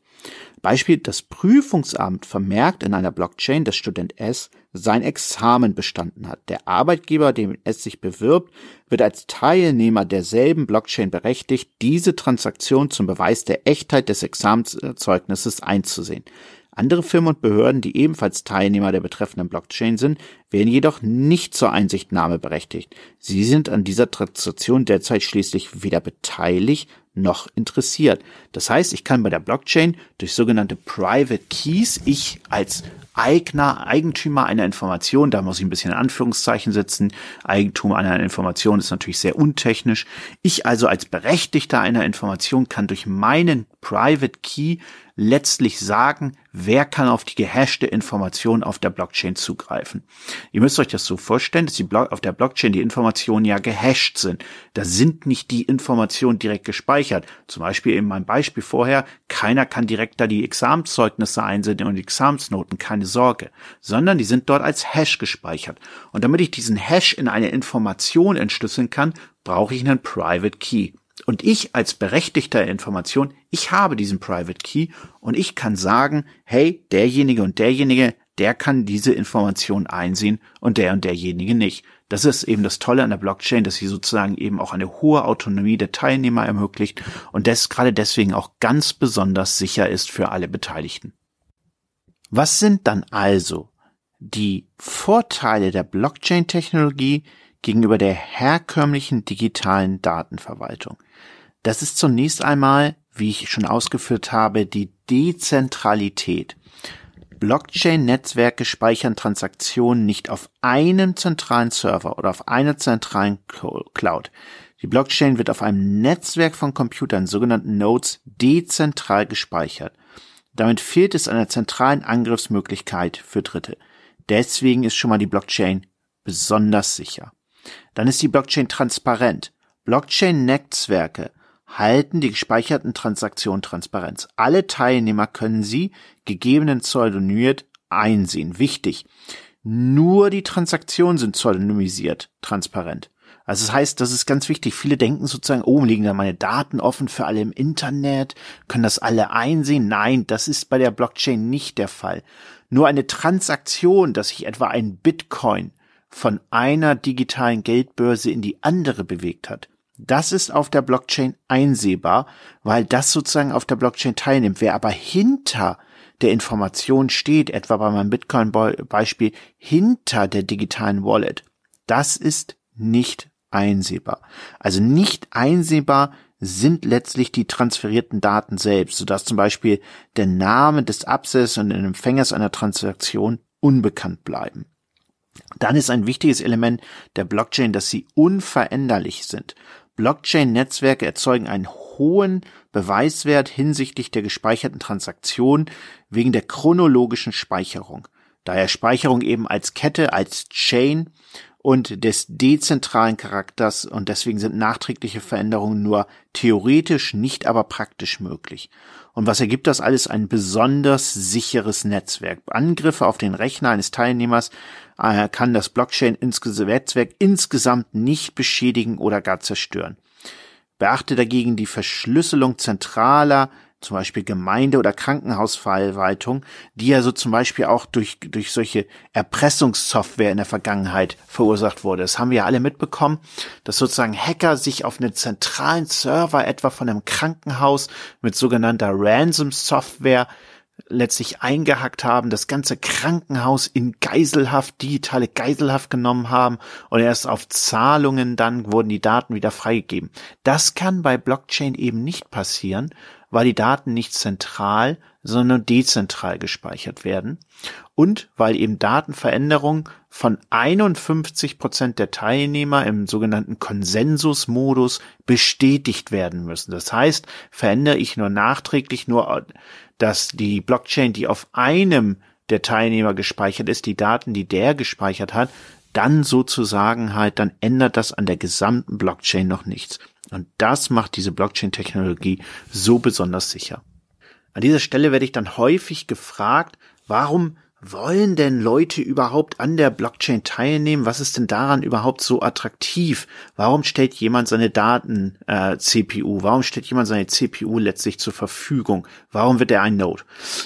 Beispiel, das Prüfungsamt vermerkt in einer Blockchain, dass Student S sein Examen bestanden hat. Der Arbeitgeber, dem es sich bewirbt, wird als Teilnehmer derselben Blockchain berechtigt, diese Transaktion zum Beweis der Echtheit des Examenszeugnisses einzusehen. Andere Firmen und Behörden, die ebenfalls Teilnehmer der betreffenden Blockchain sind, werden jedoch nicht zur Einsichtnahme berechtigt. Sie sind an dieser Transaktion derzeit schließlich weder beteiligt noch interessiert. Das heißt, ich kann bei der Blockchain durch sogenannte Private Keys, ich als Eigner, Eigentümer einer Information, da muss ich ein bisschen in Anführungszeichen setzen, Eigentum einer Information ist natürlich sehr untechnisch. Ich also als Berechtigter einer Information kann durch meinen Private Key letztlich sagen, wer kann auf die gehashte Information auf der Blockchain zugreifen. Ihr müsst euch das so vorstellen, dass die auf der Blockchain die Informationen ja gehasht sind. Da sind nicht die Informationen direkt gespeichert. Zum Beispiel in meinem Beispiel vorher, keiner kann direkt da die Examenzeugnisse einsenden und die Examensnoten, keine Sorge, sondern die sind dort als Hash gespeichert. Und damit ich diesen Hash in eine Information entschlüsseln kann, brauche ich einen Private Key. Und ich als berechtigter Information, ich habe diesen Private Key und ich kann sagen, hey, derjenige und derjenige, der kann diese Information einsehen und der und derjenige nicht. Das ist eben das Tolle an der Blockchain, dass sie sozusagen eben auch eine hohe Autonomie der Teilnehmer ermöglicht und das gerade deswegen auch ganz besonders sicher ist für alle Beteiligten. Was sind dann also die Vorteile der Blockchain-Technologie gegenüber der herkömmlichen digitalen Datenverwaltung? Das ist zunächst einmal, wie ich schon ausgeführt habe, die Dezentralität. Blockchain-Netzwerke speichern Transaktionen nicht auf einem zentralen Server oder auf einer zentralen Cloud. Die Blockchain wird auf einem Netzwerk von Computern, sogenannten Nodes, dezentral gespeichert. Damit fehlt es einer zentralen Angriffsmöglichkeit für Dritte. Deswegen ist schon mal die Blockchain besonders sicher. Dann ist die Blockchain transparent. Blockchain-Netzwerke halten die gespeicherten Transaktionen Transparenz. Alle Teilnehmer können sie, gegebenen pseudonymiert, einsehen. Wichtig. Nur die Transaktionen sind pseudonymisiert, transparent. Also das heißt, das ist ganz wichtig. Viele denken sozusagen, oh, liegen da meine Daten offen für alle im Internet? Können das alle einsehen? Nein, das ist bei der Blockchain nicht der Fall. Nur eine Transaktion, dass sich etwa ein Bitcoin von einer digitalen Geldbörse in die andere bewegt hat, das ist auf der Blockchain einsehbar, weil das sozusagen auf der Blockchain teilnimmt. Wer aber hinter der Information steht, etwa bei meinem Bitcoin-Beispiel, hinter der digitalen Wallet, das ist nicht einsehbar. Also nicht einsehbar sind letztlich die transferierten Daten selbst, sodass zum Beispiel der Name des Absenders und des Empfängers einer Transaktion unbekannt bleiben. Dann ist ein wichtiges Element der Blockchain, dass sie unveränderlich sind. Blockchain-Netzwerke erzeugen einen hohen Beweiswert hinsichtlich der gespeicherten Transaktionen wegen der chronologischen Speicherung. Daher Speicherung eben als Kette, als Chain und des dezentralen Charakters und deswegen sind nachträgliche Veränderungen nur theoretisch, nicht aber praktisch möglich. Und was ergibt das alles? Ein besonders sicheres Netzwerk. Angriffe auf den Rechner eines Teilnehmers äh, kann das Blockchain-Netzwerk insgesamt nicht beschädigen oder gar zerstören. Beachte dagegen die Verschlüsselung zentraler zum Beispiel Gemeinde- oder Krankenhausverwaltung, die ja so zum Beispiel auch durch, durch solche Erpressungssoftware in der Vergangenheit verursacht wurde. Das haben wir ja alle mitbekommen, dass sozusagen Hacker sich auf einen zentralen Server etwa von einem Krankenhaus mit sogenannter Ransom-Software letztlich eingehackt haben, das ganze Krankenhaus in Geiselhaft, digitale Geiselhaft genommen haben und erst auf Zahlungen dann wurden die Daten wieder freigegeben. Das kann bei Blockchain eben nicht passieren, weil die Daten nicht zentral, sondern dezentral gespeichert werden und weil eben Datenveränderungen von 51 Prozent der Teilnehmer im sogenannten Konsensusmodus bestätigt werden müssen. Das heißt, verändere ich nur nachträglich nur, dass die Blockchain, die auf einem der Teilnehmer gespeichert ist, die Daten, die der gespeichert hat, dann sozusagen halt, dann ändert das an der gesamten Blockchain noch nichts. Und das macht diese Blockchain-Technologie so besonders sicher. An dieser Stelle werde ich dann häufig gefragt, warum wollen denn Leute überhaupt an der Blockchain teilnehmen? Was ist denn daran überhaupt so attraktiv? Warum stellt jemand seine Daten äh, CPU? Warum stellt jemand seine CPU letztlich zur Verfügung? Warum wird er ein Node?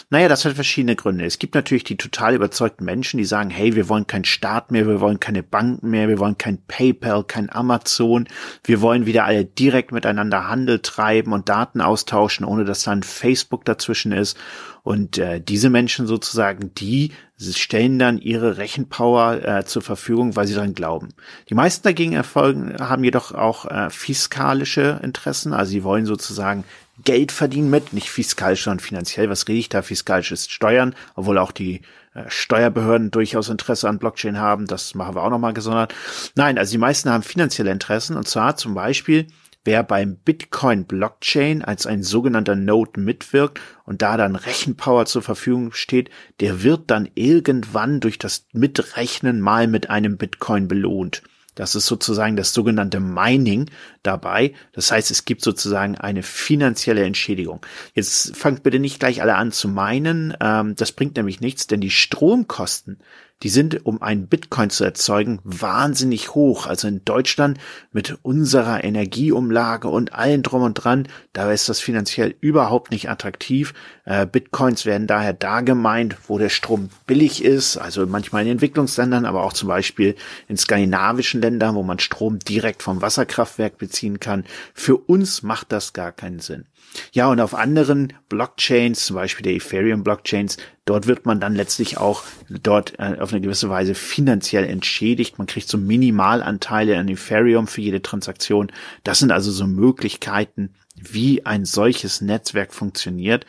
Naja, das hat verschiedene Gründe. Es gibt natürlich die total überzeugten Menschen, die sagen, hey, wir wollen keinen Staat mehr, wir wollen keine Banken mehr, wir wollen kein PayPal, kein Amazon, wir wollen wieder alle direkt miteinander Handel treiben und Daten austauschen, ohne dass da ein Facebook dazwischen ist. Und äh, diese Menschen sozusagen, die stellen dann ihre Rechenpower äh, zur Verfügung, weil sie daran glauben. Die meisten dagegen erfolgen, haben jedoch auch äh, fiskalische Interessen, also sie wollen sozusagen Geld verdienen mit, nicht fiskalisch, sondern finanziell. Was rede ich da? Fiskalisch ist Steuern, obwohl auch die äh, Steuerbehörden durchaus Interesse an Blockchain haben. Das machen wir auch nochmal gesondert. Nein, also die meisten haben finanzielle Interessen und zwar zum Beispiel Wer beim Bitcoin Blockchain als ein sogenannter Node mitwirkt und da dann Rechenpower zur Verfügung steht, der wird dann irgendwann durch das Mitrechnen mal mit einem Bitcoin belohnt. Das ist sozusagen das sogenannte Mining dabei. Das heißt, es gibt sozusagen eine finanzielle Entschädigung. Jetzt fangt bitte nicht gleich alle an zu meinen. Ähm, das bringt nämlich nichts, denn die Stromkosten, die sind, um einen Bitcoin zu erzeugen, wahnsinnig hoch. Also in Deutschland mit unserer Energieumlage und allen drum und dran, da ist das finanziell überhaupt nicht attraktiv. Äh, Bitcoins werden daher da gemeint, wo der Strom billig ist, also manchmal in Entwicklungsländern, aber auch zum Beispiel in skandinavischen Ländern, wo man Strom direkt vom Wasserkraftwerk beziehen kann. Für uns macht das gar keinen Sinn. Ja, und auf anderen Blockchains, zum Beispiel der Ethereum Blockchains, dort wird man dann letztlich auch dort äh, auf eine gewisse Weise finanziell entschädigt. Man kriegt so Minimalanteile an Ethereum für jede Transaktion. Das sind also so Möglichkeiten, wie ein solches Netzwerk funktioniert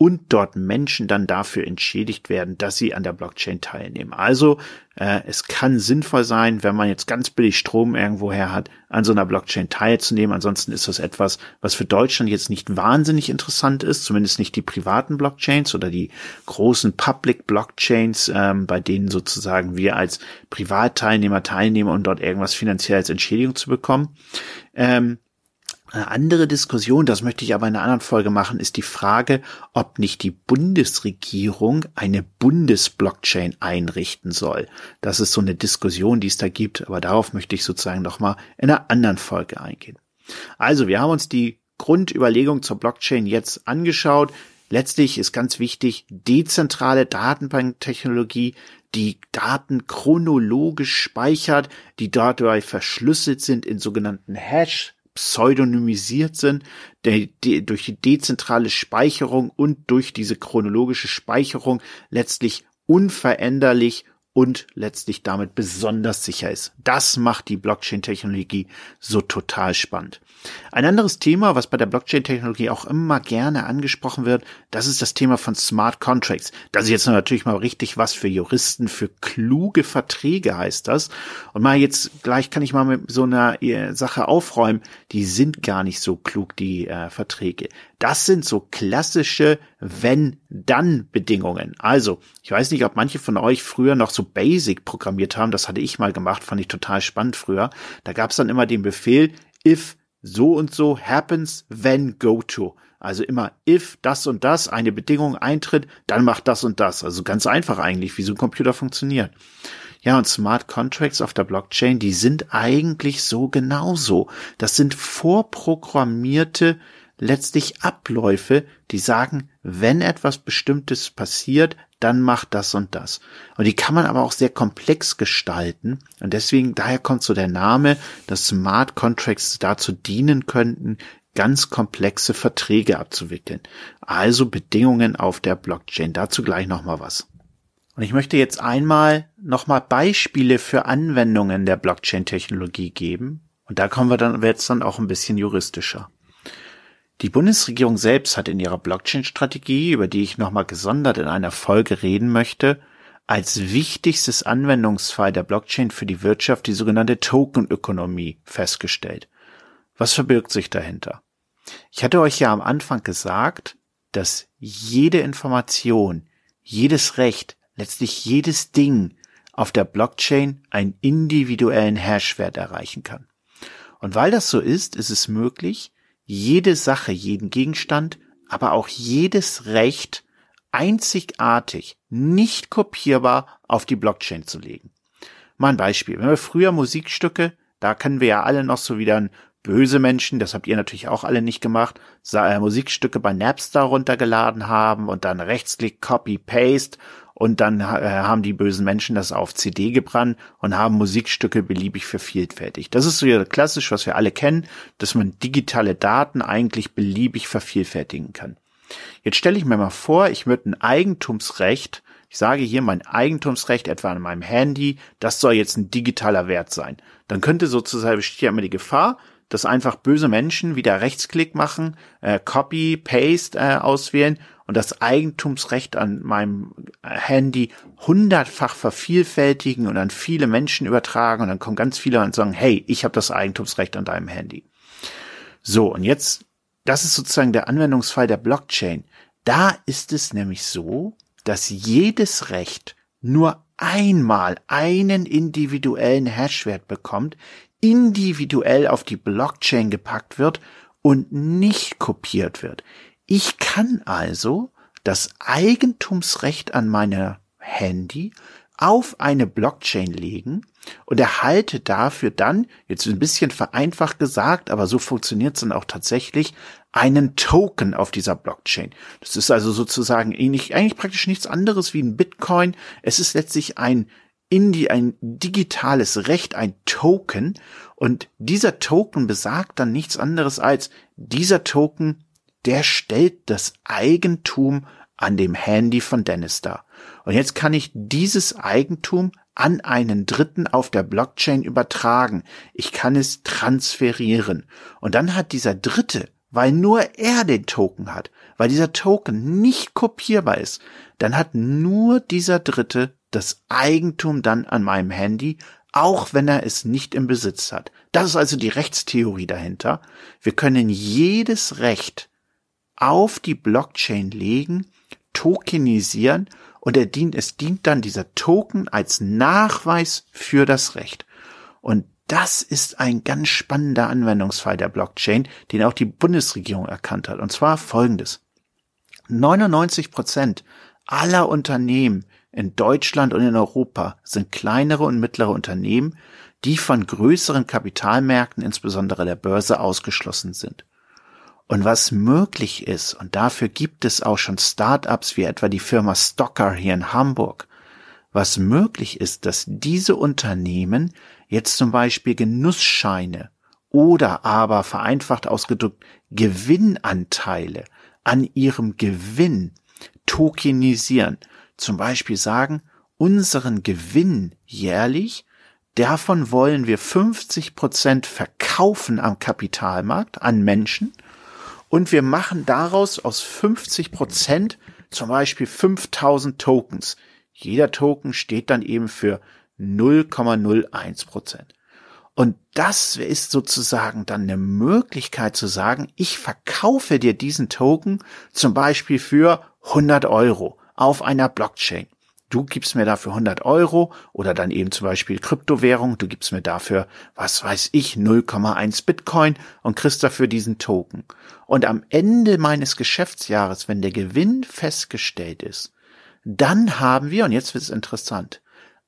und dort Menschen dann dafür entschädigt werden, dass sie an der Blockchain teilnehmen. Also äh, es kann sinnvoll sein, wenn man jetzt ganz billig Strom irgendwoher hat, an so einer Blockchain teilzunehmen. Ansonsten ist das etwas, was für Deutschland jetzt nicht wahnsinnig interessant ist, zumindest nicht die privaten Blockchains oder die großen Public Blockchains, ähm, bei denen sozusagen wir als Privatteilnehmer teilnehmen, um dort irgendwas finanziell als Entschädigung zu bekommen. Ähm, eine andere Diskussion, das möchte ich aber in einer anderen Folge machen, ist die Frage, ob nicht die Bundesregierung eine Bundesblockchain einrichten soll. Das ist so eine Diskussion, die es da gibt, aber darauf möchte ich sozusagen nochmal in einer anderen Folge eingehen. Also, wir haben uns die Grundüberlegung zur Blockchain jetzt angeschaut. Letztlich ist ganz wichtig, dezentrale Datenbanktechnologie, die Daten chronologisch speichert, die dabei verschlüsselt sind in sogenannten Hash pseudonymisiert sind, der, die, durch die dezentrale Speicherung und durch diese chronologische Speicherung letztlich unveränderlich und letztlich damit besonders sicher ist. Das macht die Blockchain-Technologie so total spannend. Ein anderes Thema, was bei der Blockchain-Technologie auch immer gerne angesprochen wird, das ist das Thema von Smart Contracts. Das ist jetzt natürlich mal richtig was für Juristen, für kluge Verträge heißt das. Und mal jetzt gleich kann ich mal mit so einer äh, Sache aufräumen. Die sind gar nicht so klug, die äh, Verträge. Das sind so klassische Wenn-Dann-Bedingungen. Also, ich weiß nicht, ob manche von euch früher noch so Basic programmiert haben. Das hatte ich mal gemacht, fand ich total spannend früher. Da gab es dann immer den Befehl if so und so happens when go to. Also immer if das und das eine Bedingung eintritt, dann macht das und das. Also ganz einfach eigentlich, wie so ein Computer funktioniert. Ja, und Smart Contracts auf der Blockchain, die sind eigentlich so genauso. Das sind vorprogrammierte letztlich Abläufe, die sagen, wenn etwas Bestimmtes passiert, dann macht das und das. Und die kann man aber auch sehr komplex gestalten. Und deswegen, daher kommt so der Name, dass Smart Contracts dazu dienen könnten, ganz komplexe Verträge abzuwickeln. Also Bedingungen auf der Blockchain. Dazu gleich nochmal was. Und ich möchte jetzt einmal nochmal Beispiele für Anwendungen der Blockchain-Technologie geben. Und da kommen wir dann, wird es dann auch ein bisschen juristischer. Die Bundesregierung selbst hat in ihrer Blockchain-Strategie, über die ich nochmal gesondert in einer Folge reden möchte, als wichtigstes Anwendungsfall der Blockchain für die Wirtschaft die sogenannte Tokenökonomie festgestellt. Was verbirgt sich dahinter? Ich hatte euch ja am Anfang gesagt, dass jede Information, jedes Recht, letztlich jedes Ding auf der Blockchain einen individuellen Hashwert erreichen kann. Und weil das so ist, ist es möglich, jede Sache, jeden Gegenstand, aber auch jedes Recht einzigartig, nicht kopierbar auf die Blockchain zu legen. Mal ein Beispiel. Wenn wir früher Musikstücke, da kennen wir ja alle noch so wieder ein böse Menschen, das habt ihr natürlich auch alle nicht gemacht, äh, Musikstücke bei Napster runtergeladen haben und dann Rechtsklick, Copy, Paste und dann äh, haben die bösen Menschen das auf CD gebrannt und haben Musikstücke beliebig vervielfältigt. Das ist so klassisch, was wir alle kennen, dass man digitale Daten eigentlich beliebig vervielfältigen kann. Jetzt stelle ich mir mal vor, ich würde ein Eigentumsrecht, ich sage hier mein Eigentumsrecht etwa an meinem Handy, das soll jetzt ein digitaler Wert sein. Dann könnte sozusagen besteht ja immer die Gefahr, dass einfach böse Menschen wieder Rechtsklick machen, äh, Copy, Paste äh, auswählen und das Eigentumsrecht an meinem Handy hundertfach vervielfältigen und an viele Menschen übertragen und dann kommen ganz viele und sagen, hey, ich habe das Eigentumsrecht an deinem Handy. So, und jetzt, das ist sozusagen der Anwendungsfall der Blockchain. Da ist es nämlich so, dass jedes Recht nur einmal einen individuellen Hashwert bekommt, individuell auf die Blockchain gepackt wird und nicht kopiert wird. Ich kann also das Eigentumsrecht an meiner Handy auf eine Blockchain legen und erhalte dafür dann, jetzt ein bisschen vereinfacht gesagt, aber so funktioniert es dann auch tatsächlich, einen Token auf dieser Blockchain. Das ist also sozusagen ähnlich, eigentlich praktisch nichts anderes wie ein Bitcoin. Es ist letztlich ein Indie, ein digitales Recht, ein Token. Und dieser Token besagt dann nichts anderes als, dieser Token der stellt das Eigentum an dem Handy von Dennis dar. Und jetzt kann ich dieses Eigentum an einen Dritten auf der Blockchain übertragen. Ich kann es transferieren. Und dann hat dieser Dritte, weil nur er den Token hat, weil dieser Token nicht kopierbar ist, dann hat nur dieser Dritte das Eigentum dann an meinem Handy, auch wenn er es nicht im Besitz hat. Das ist also die Rechtstheorie dahinter. Wir können jedes Recht auf die Blockchain legen, tokenisieren und er dient, es dient dann dieser Token als Nachweis für das Recht. Und das ist ein ganz spannender Anwendungsfall der Blockchain, den auch die Bundesregierung erkannt hat. Und zwar folgendes. 99 Prozent aller Unternehmen in Deutschland und in Europa sind kleinere und mittlere Unternehmen, die von größeren Kapitalmärkten, insbesondere der Börse, ausgeschlossen sind. Und was möglich ist, und dafür gibt es auch schon Startups wie etwa die Firma Stocker hier in Hamburg, was möglich ist, dass diese Unternehmen jetzt zum Beispiel Genussscheine oder aber vereinfacht ausgedrückt Gewinnanteile an ihrem Gewinn tokenisieren. Zum Beispiel sagen, unseren Gewinn jährlich, davon wollen wir 50 Prozent verkaufen am Kapitalmarkt an Menschen und wir machen daraus aus 50 Prozent zum Beispiel 5000 Tokens. Jeder Token steht dann eben für 0,01 Prozent. Und das ist sozusagen dann eine Möglichkeit zu sagen, ich verkaufe dir diesen Token zum Beispiel für 100 Euro auf einer Blockchain du gibst mir dafür 100 Euro oder dann eben zum Beispiel Kryptowährung, du gibst mir dafür, was weiß ich, 0,1 Bitcoin und kriegst dafür diesen Token. Und am Ende meines Geschäftsjahres, wenn der Gewinn festgestellt ist, dann haben wir, und jetzt wird es interessant,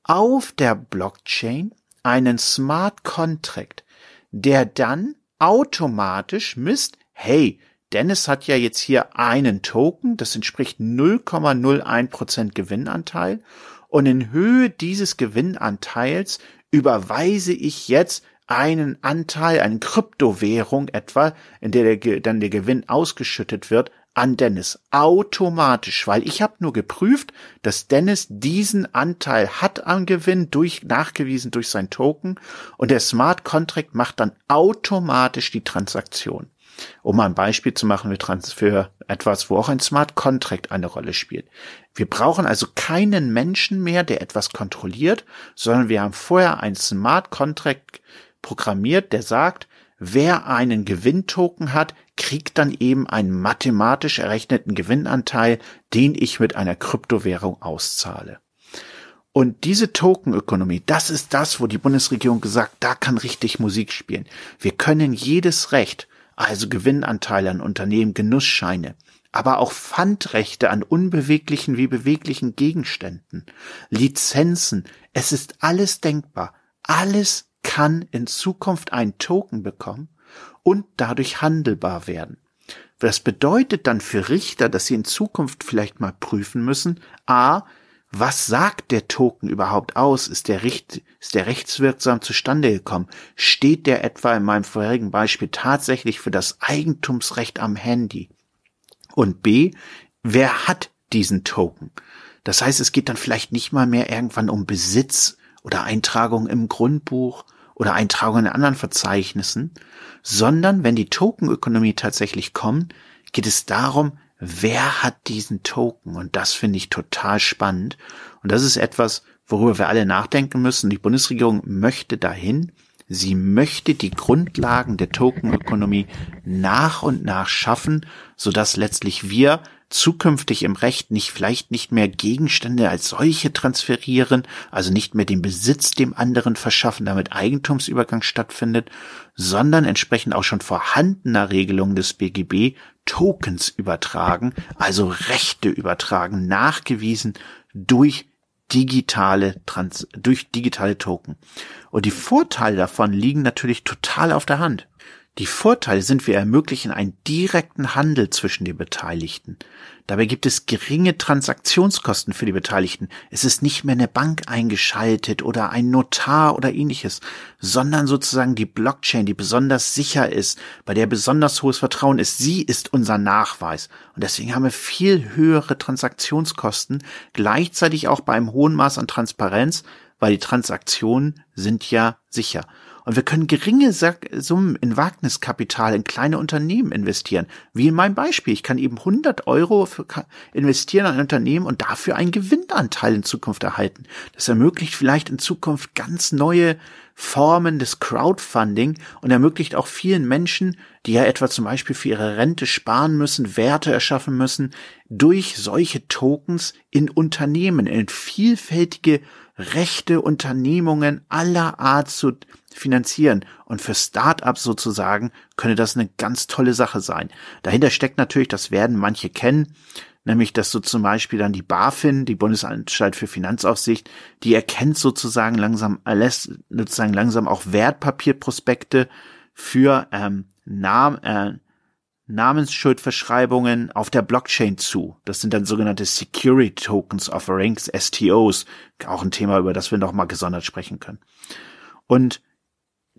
auf der Blockchain einen Smart Contract, der dann automatisch misst, hey, Dennis hat ja jetzt hier einen Token, das entspricht 0,01% Gewinnanteil. Und in Höhe dieses Gewinnanteils überweise ich jetzt einen Anteil, eine Kryptowährung etwa, in der der, dann der Gewinn ausgeschüttet wird, an Dennis. Automatisch, weil ich habe nur geprüft, dass Dennis diesen Anteil hat am Gewinn, durch, nachgewiesen durch sein Token und der Smart Contract macht dann automatisch die Transaktion. Um ein Beispiel zu machen, wir für etwas, wo auch ein Smart Contract eine Rolle spielt. Wir brauchen also keinen Menschen mehr, der etwas kontrolliert, sondern wir haben vorher ein Smart Contract programmiert, der sagt, wer einen Gewinntoken hat, kriegt dann eben einen mathematisch errechneten Gewinnanteil, den ich mit einer Kryptowährung auszahle. Und diese Tokenökonomie, das ist das, wo die Bundesregierung gesagt, da kann richtig Musik spielen. Wir können jedes Recht, also Gewinnanteile an Unternehmen, Genussscheine, aber auch Pfandrechte an unbeweglichen wie beweglichen Gegenständen, Lizenzen, es ist alles denkbar. Alles kann in Zukunft einen Token bekommen und dadurch handelbar werden. Das bedeutet dann für Richter, dass sie in Zukunft vielleicht mal prüfen müssen, a, was sagt der Token überhaupt aus? Ist der, Recht, ist der rechtswirksam zustande gekommen? Steht der etwa in meinem vorherigen Beispiel tatsächlich für das Eigentumsrecht am Handy? Und B, wer hat diesen Token? Das heißt, es geht dann vielleicht nicht mal mehr irgendwann um Besitz oder Eintragung im Grundbuch oder Eintragung in anderen Verzeichnissen, sondern wenn die Tokenökonomie tatsächlich kommt, geht es darum, wer hat diesen Token? Und das finde ich total spannend. Und das ist etwas, worüber wir alle nachdenken müssen. Die Bundesregierung möchte dahin. Sie möchte die Grundlagen der Tokenökonomie nach und nach schaffen, sodass letztlich wir zukünftig im Recht nicht vielleicht nicht mehr Gegenstände als solche transferieren, also nicht mehr den Besitz dem anderen verschaffen, damit Eigentumsübergang stattfindet, sondern entsprechend auch schon vorhandener Regelungen des BGB Tokens übertragen, also Rechte übertragen, nachgewiesen durch digitale Trans durch digitale Token. Und die Vorteile davon liegen natürlich total auf der Hand. Die Vorteile sind, wir ermöglichen einen direkten Handel zwischen den Beteiligten. Dabei gibt es geringe Transaktionskosten für die Beteiligten. Es ist nicht mehr eine Bank eingeschaltet oder ein Notar oder ähnliches, sondern sozusagen die Blockchain, die besonders sicher ist, bei der besonders hohes Vertrauen ist. Sie ist unser Nachweis. Und deswegen haben wir viel höhere Transaktionskosten, gleichzeitig auch bei einem hohen Maß an Transparenz, weil die Transaktionen sind ja sicher. Und wir können geringe Summen in Wagniskapital in kleine Unternehmen investieren. Wie in meinem Beispiel. Ich kann eben 100 Euro investieren in ein Unternehmen und dafür einen Gewinnanteil in Zukunft erhalten. Das ermöglicht vielleicht in Zukunft ganz neue Formen des Crowdfunding und ermöglicht auch vielen Menschen, die ja etwa zum Beispiel für ihre Rente sparen müssen, Werte erschaffen müssen, durch solche Tokens in Unternehmen, in vielfältige Rechte Unternehmungen aller Art zu finanzieren. Und für Startups sozusagen könnte das eine ganz tolle Sache sein. Dahinter steckt natürlich, das werden manche kennen, nämlich dass so zum Beispiel dann die BaFin, die Bundesanstalt für Finanzaufsicht, die erkennt sozusagen langsam, lässt sozusagen langsam auch Wertpapierprospekte für ähm, Nam äh, Namensschuldverschreibungen auf der Blockchain zu. Das sind dann sogenannte Security Tokens Offerings, STOs, auch ein Thema, über das wir noch mal gesondert sprechen können. Und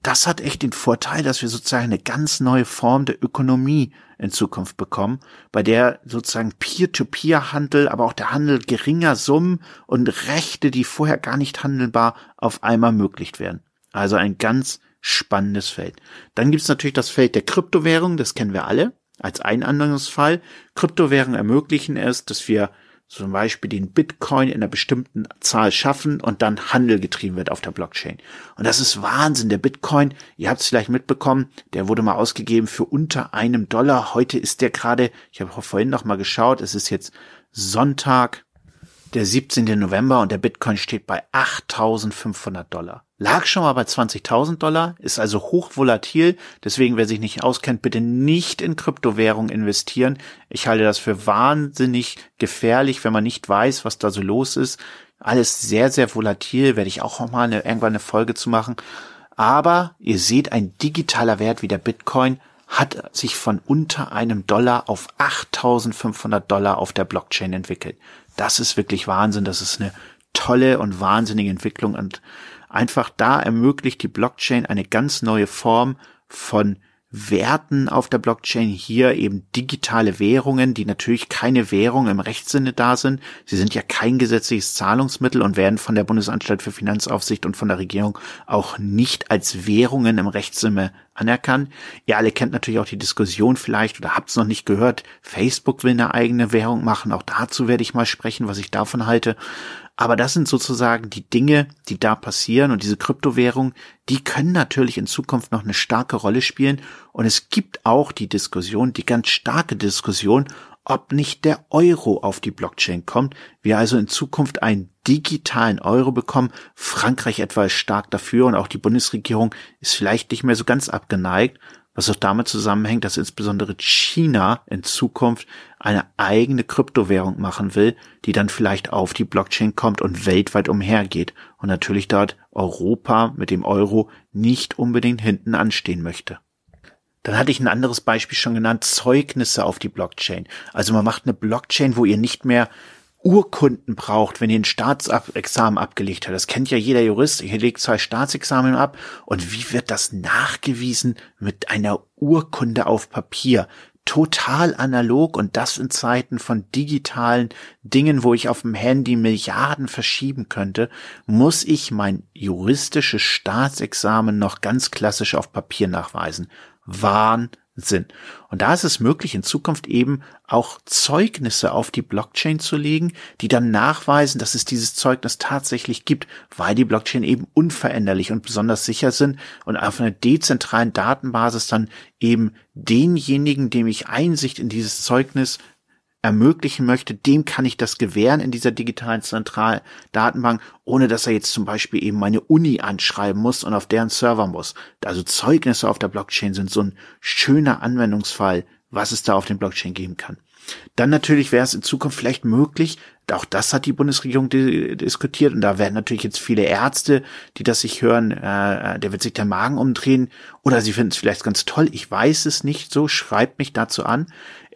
das hat echt den Vorteil, dass wir sozusagen eine ganz neue Form der Ökonomie in Zukunft bekommen, bei der sozusagen Peer-to-Peer-Handel, aber auch der Handel geringer Summen und Rechte, die vorher gar nicht handelbar, auf einmal möglich werden. Also ein ganz spannendes Feld. Dann gibt es natürlich das Feld der Kryptowährung, das kennen wir alle als ein Anwendungsfall. Kryptowährungen ermöglichen es, dass wir zum Beispiel den Bitcoin in einer bestimmten Zahl schaffen und dann Handel getrieben wird auf der Blockchain. Und das ist Wahnsinn. Der Bitcoin, ihr habt es vielleicht mitbekommen, der wurde mal ausgegeben für unter einem Dollar. Heute ist der gerade, ich habe vorhin noch mal geschaut, es ist jetzt Sonntag, der 17. November und der Bitcoin steht bei 8.500 Dollar. Lag schon mal bei 20.000 Dollar, ist also hochvolatil. Deswegen, wer sich nicht auskennt, bitte nicht in Kryptowährung investieren. Ich halte das für wahnsinnig gefährlich, wenn man nicht weiß, was da so los ist. Alles sehr, sehr volatil. Werde ich auch mal eine, irgendwann eine Folge zu machen. Aber ihr seht, ein digitaler Wert wie der Bitcoin hat sich von unter einem Dollar auf 8.500 Dollar auf der Blockchain entwickelt. Das ist wirklich Wahnsinn. Das ist eine tolle und wahnsinnige Entwicklung und einfach da ermöglicht die Blockchain eine ganz neue Form von Werten auf der Blockchain hier eben digitale Währungen, die natürlich keine Währung im Rechtssinne da sind. Sie sind ja kein gesetzliches Zahlungsmittel und werden von der Bundesanstalt für Finanzaufsicht und von der Regierung auch nicht als Währungen im Rechtssinne anerkannt. Ihr alle kennt natürlich auch die Diskussion vielleicht oder habt es noch nicht gehört. Facebook will eine eigene Währung machen. Auch dazu werde ich mal sprechen, was ich davon halte. Aber das sind sozusagen die Dinge, die da passieren und diese Kryptowährung, die können natürlich in Zukunft noch eine starke Rolle spielen. Und es gibt auch die Diskussion, die ganz starke Diskussion, ob nicht der Euro auf die Blockchain kommt, wir also in Zukunft einen digitalen Euro bekommen. Frankreich etwa ist stark dafür und auch die Bundesregierung ist vielleicht nicht mehr so ganz abgeneigt was auch damit zusammenhängt, dass insbesondere China in Zukunft eine eigene Kryptowährung machen will, die dann vielleicht auf die Blockchain kommt und weltweit umhergeht und natürlich dort Europa mit dem Euro nicht unbedingt hinten anstehen möchte. Dann hatte ich ein anderes Beispiel schon genannt, Zeugnisse auf die Blockchain. Also man macht eine Blockchain, wo ihr nicht mehr Urkunden braucht, wenn ihr ein Staatsexamen abgelegt habt. Das kennt ja jeder Jurist. Ihr legt zwei Staatsexamen ab. Und wie wird das nachgewiesen mit einer Urkunde auf Papier? Total analog und das in Zeiten von digitalen Dingen, wo ich auf dem Handy Milliarden verschieben könnte, muss ich mein juristisches Staatsexamen noch ganz klassisch auf Papier nachweisen. Wahnsinn. Sinn. Und da ist es möglich, in Zukunft eben auch Zeugnisse auf die Blockchain zu legen, die dann nachweisen, dass es dieses Zeugnis tatsächlich gibt, weil die Blockchain eben unveränderlich und besonders sicher sind und auf einer dezentralen Datenbasis dann eben denjenigen, dem ich Einsicht in dieses Zeugnis ermöglichen möchte, dem kann ich das gewähren in dieser digitalen Zentraldatenbank, ohne dass er jetzt zum Beispiel eben meine Uni anschreiben muss und auf deren Server muss. Also Zeugnisse auf der Blockchain sind so ein schöner Anwendungsfall, was es da auf den Blockchain geben kann. Dann natürlich wäre es in Zukunft vielleicht möglich, auch das hat die Bundesregierung di diskutiert und da werden natürlich jetzt viele Ärzte, die das sich hören, äh, der wird sich der Magen umdrehen oder sie finden es vielleicht ganz toll. Ich weiß es nicht so, schreibt mich dazu an.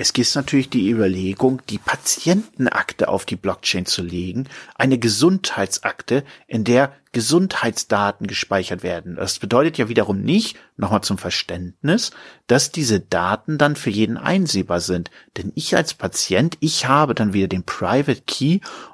Es gibt natürlich die Überlegung, die Patientenakte auf die Blockchain zu legen, eine Gesundheitsakte, in der Gesundheitsdaten gespeichert werden. Das bedeutet ja wiederum nicht, nochmal zum Verständnis, dass diese Daten dann für jeden einsehbar sind. Denn ich als Patient, ich habe dann wieder den Private Key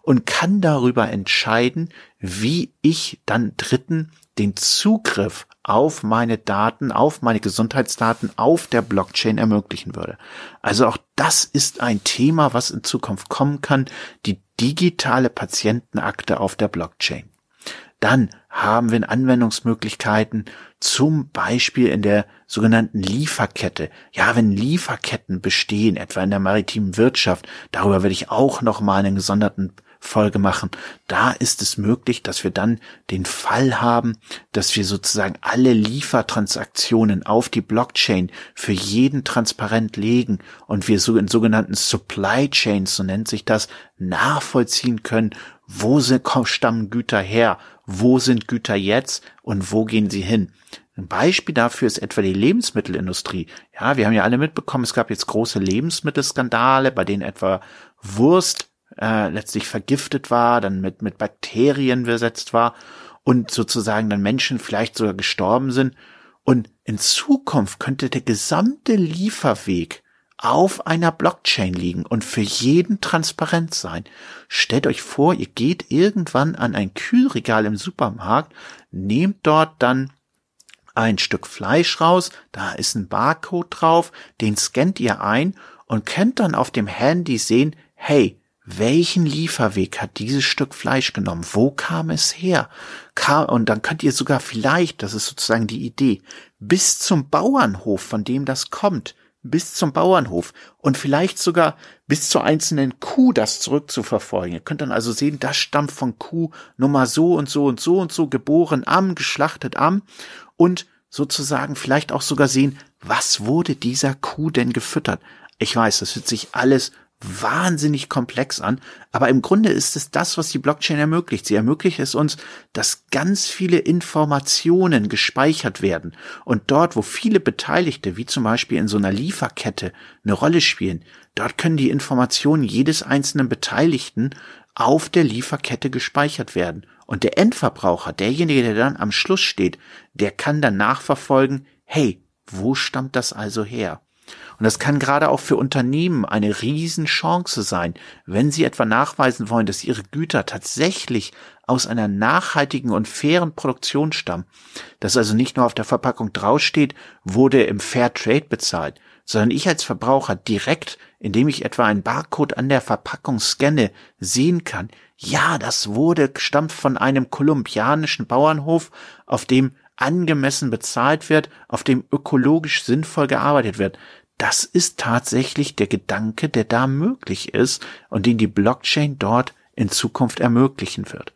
und kann darüber entscheiden, wie ich dann Dritten den Zugriff auf meine Daten, auf meine Gesundheitsdaten auf der Blockchain ermöglichen würde. Also auch das ist ein Thema, was in Zukunft kommen kann, die digitale Patientenakte auf der Blockchain. Dann haben wir Anwendungsmöglichkeiten, zum Beispiel in der sogenannten Lieferkette. Ja, wenn Lieferketten bestehen, etwa in der maritimen Wirtschaft, darüber werde ich auch noch mal einen gesonderten Folge machen. Da ist es möglich, dass wir dann den Fall haben, dass wir sozusagen alle Liefertransaktionen auf die Blockchain für jeden transparent legen und wir so in sogenannten Supply Chains, so nennt sich das, nachvollziehen können, wo sind, stammen Güter her, wo sind Güter jetzt und wo gehen sie hin. Ein Beispiel dafür ist etwa die Lebensmittelindustrie. Ja, wir haben ja alle mitbekommen, es gab jetzt große Lebensmittelskandale, bei denen etwa Wurst äh, letztlich vergiftet war, dann mit, mit Bakterien besetzt war und sozusagen dann Menschen vielleicht sogar gestorben sind. Und in Zukunft könnte der gesamte Lieferweg auf einer Blockchain liegen und für jeden transparent sein. Stellt euch vor, ihr geht irgendwann an ein Kühlregal im Supermarkt, nehmt dort dann ein Stück Fleisch raus, da ist ein Barcode drauf, den scannt ihr ein und könnt dann auf dem Handy sehen, hey, welchen Lieferweg hat dieses Stück Fleisch genommen? Wo kam es her? und dann könnt ihr sogar vielleicht, das ist sozusagen die Idee, bis zum Bauernhof, von dem das kommt, bis zum Bauernhof und vielleicht sogar bis zur einzelnen Kuh das zurückzuverfolgen. Ihr könnt dann also sehen, das stammt von Kuh Nummer so und so und so und so, geboren am, geschlachtet am und sozusagen vielleicht auch sogar sehen, was wurde dieser Kuh denn gefüttert. Ich weiß, das wird sich alles wahnsinnig komplex an, aber im Grunde ist es das, was die Blockchain ermöglicht. Sie ermöglicht es uns, dass ganz viele Informationen gespeichert werden und dort, wo viele Beteiligte, wie zum Beispiel in so einer Lieferkette, eine Rolle spielen, dort können die Informationen jedes einzelnen Beteiligten auf der Lieferkette gespeichert werden. Und der Endverbraucher, derjenige, der dann am Schluss steht, der kann dann nachverfolgen, hey, Wo stammt das also her? Und das kann gerade auch für Unternehmen eine Riesenchance sein, wenn sie etwa nachweisen wollen, dass ihre Güter tatsächlich aus einer nachhaltigen und fairen Produktion stammen. Dass also nicht nur auf der Verpackung draufsteht, wurde im Fair Trade bezahlt, sondern ich als Verbraucher direkt, indem ich etwa einen Barcode an der Verpackung scanne, sehen kann, ja, das wurde, stammt von einem kolumbianischen Bauernhof, auf dem angemessen bezahlt wird, auf dem ökologisch sinnvoll gearbeitet wird. Das ist tatsächlich der Gedanke, der da möglich ist und den die Blockchain dort in Zukunft ermöglichen wird.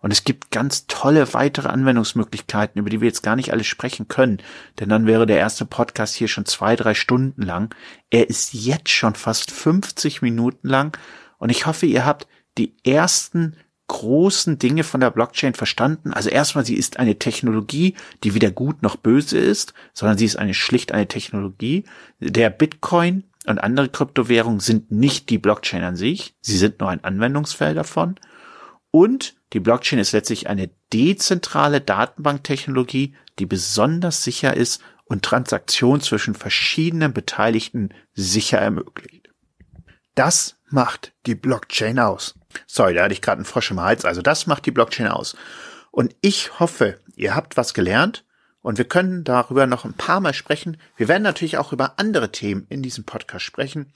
Und es gibt ganz tolle weitere Anwendungsmöglichkeiten, über die wir jetzt gar nicht alle sprechen können, denn dann wäre der erste Podcast hier schon zwei, drei Stunden lang. Er ist jetzt schon fast 50 Minuten lang und ich hoffe, ihr habt die ersten großen Dinge von der Blockchain verstanden. Also erstmal, sie ist eine Technologie, die weder gut noch böse ist, sondern sie ist eine schlicht eine Technologie. Der Bitcoin und andere Kryptowährungen sind nicht die Blockchain an sich. Sie sind nur ein Anwendungsfeld davon. Und die Blockchain ist letztlich eine dezentrale Datenbanktechnologie, die besonders sicher ist und Transaktionen zwischen verschiedenen Beteiligten sicher ermöglicht. Das macht die Blockchain aus. Sorry, da hatte ich gerade einen Frosch im Hals. Also das macht die Blockchain aus. Und ich hoffe, ihr habt was gelernt und wir können darüber noch ein paar Mal sprechen. Wir werden natürlich auch über andere Themen in diesem Podcast sprechen.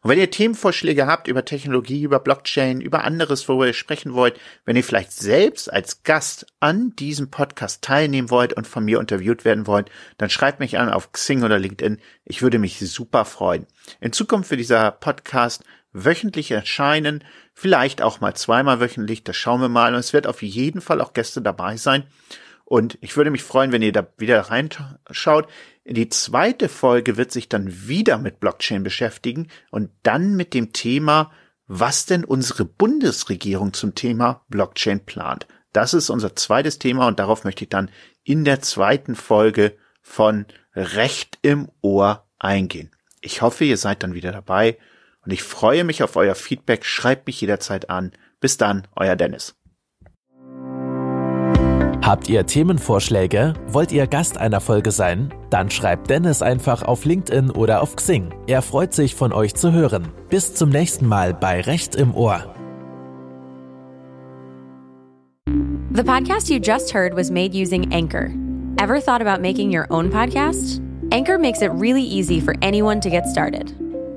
Und wenn ihr Themenvorschläge habt über Technologie, über Blockchain, über anderes, worüber ihr sprechen wollt, wenn ihr vielleicht selbst als Gast an diesem Podcast teilnehmen wollt und von mir interviewt werden wollt, dann schreibt mich an auf Xing oder LinkedIn. Ich würde mich super freuen. In Zukunft wird dieser Podcast wöchentlich erscheinen, vielleicht auch mal zweimal wöchentlich, das schauen wir mal. Und es wird auf jeden Fall auch Gäste dabei sein. Und ich würde mich freuen, wenn ihr da wieder reinschaut. Die zweite Folge wird sich dann wieder mit Blockchain beschäftigen und dann mit dem Thema, was denn unsere Bundesregierung zum Thema Blockchain plant. Das ist unser zweites Thema und darauf möchte ich dann in der zweiten Folge von Recht im Ohr eingehen. Ich hoffe, ihr seid dann wieder dabei und ich freue mich auf euer Feedback. Schreibt mich jederzeit an. Bis dann, euer Dennis. Habt ihr Themenvorschläge? Wollt ihr Gast einer Folge sein? Dann schreibt Dennis einfach auf LinkedIn oder auf Xing. Er freut sich von euch zu hören. Bis zum nächsten Mal bei Recht im Ohr. The podcast you just heard was made using Anchor. Ever thought about making your own podcast? Anchor makes it really easy for anyone to get started.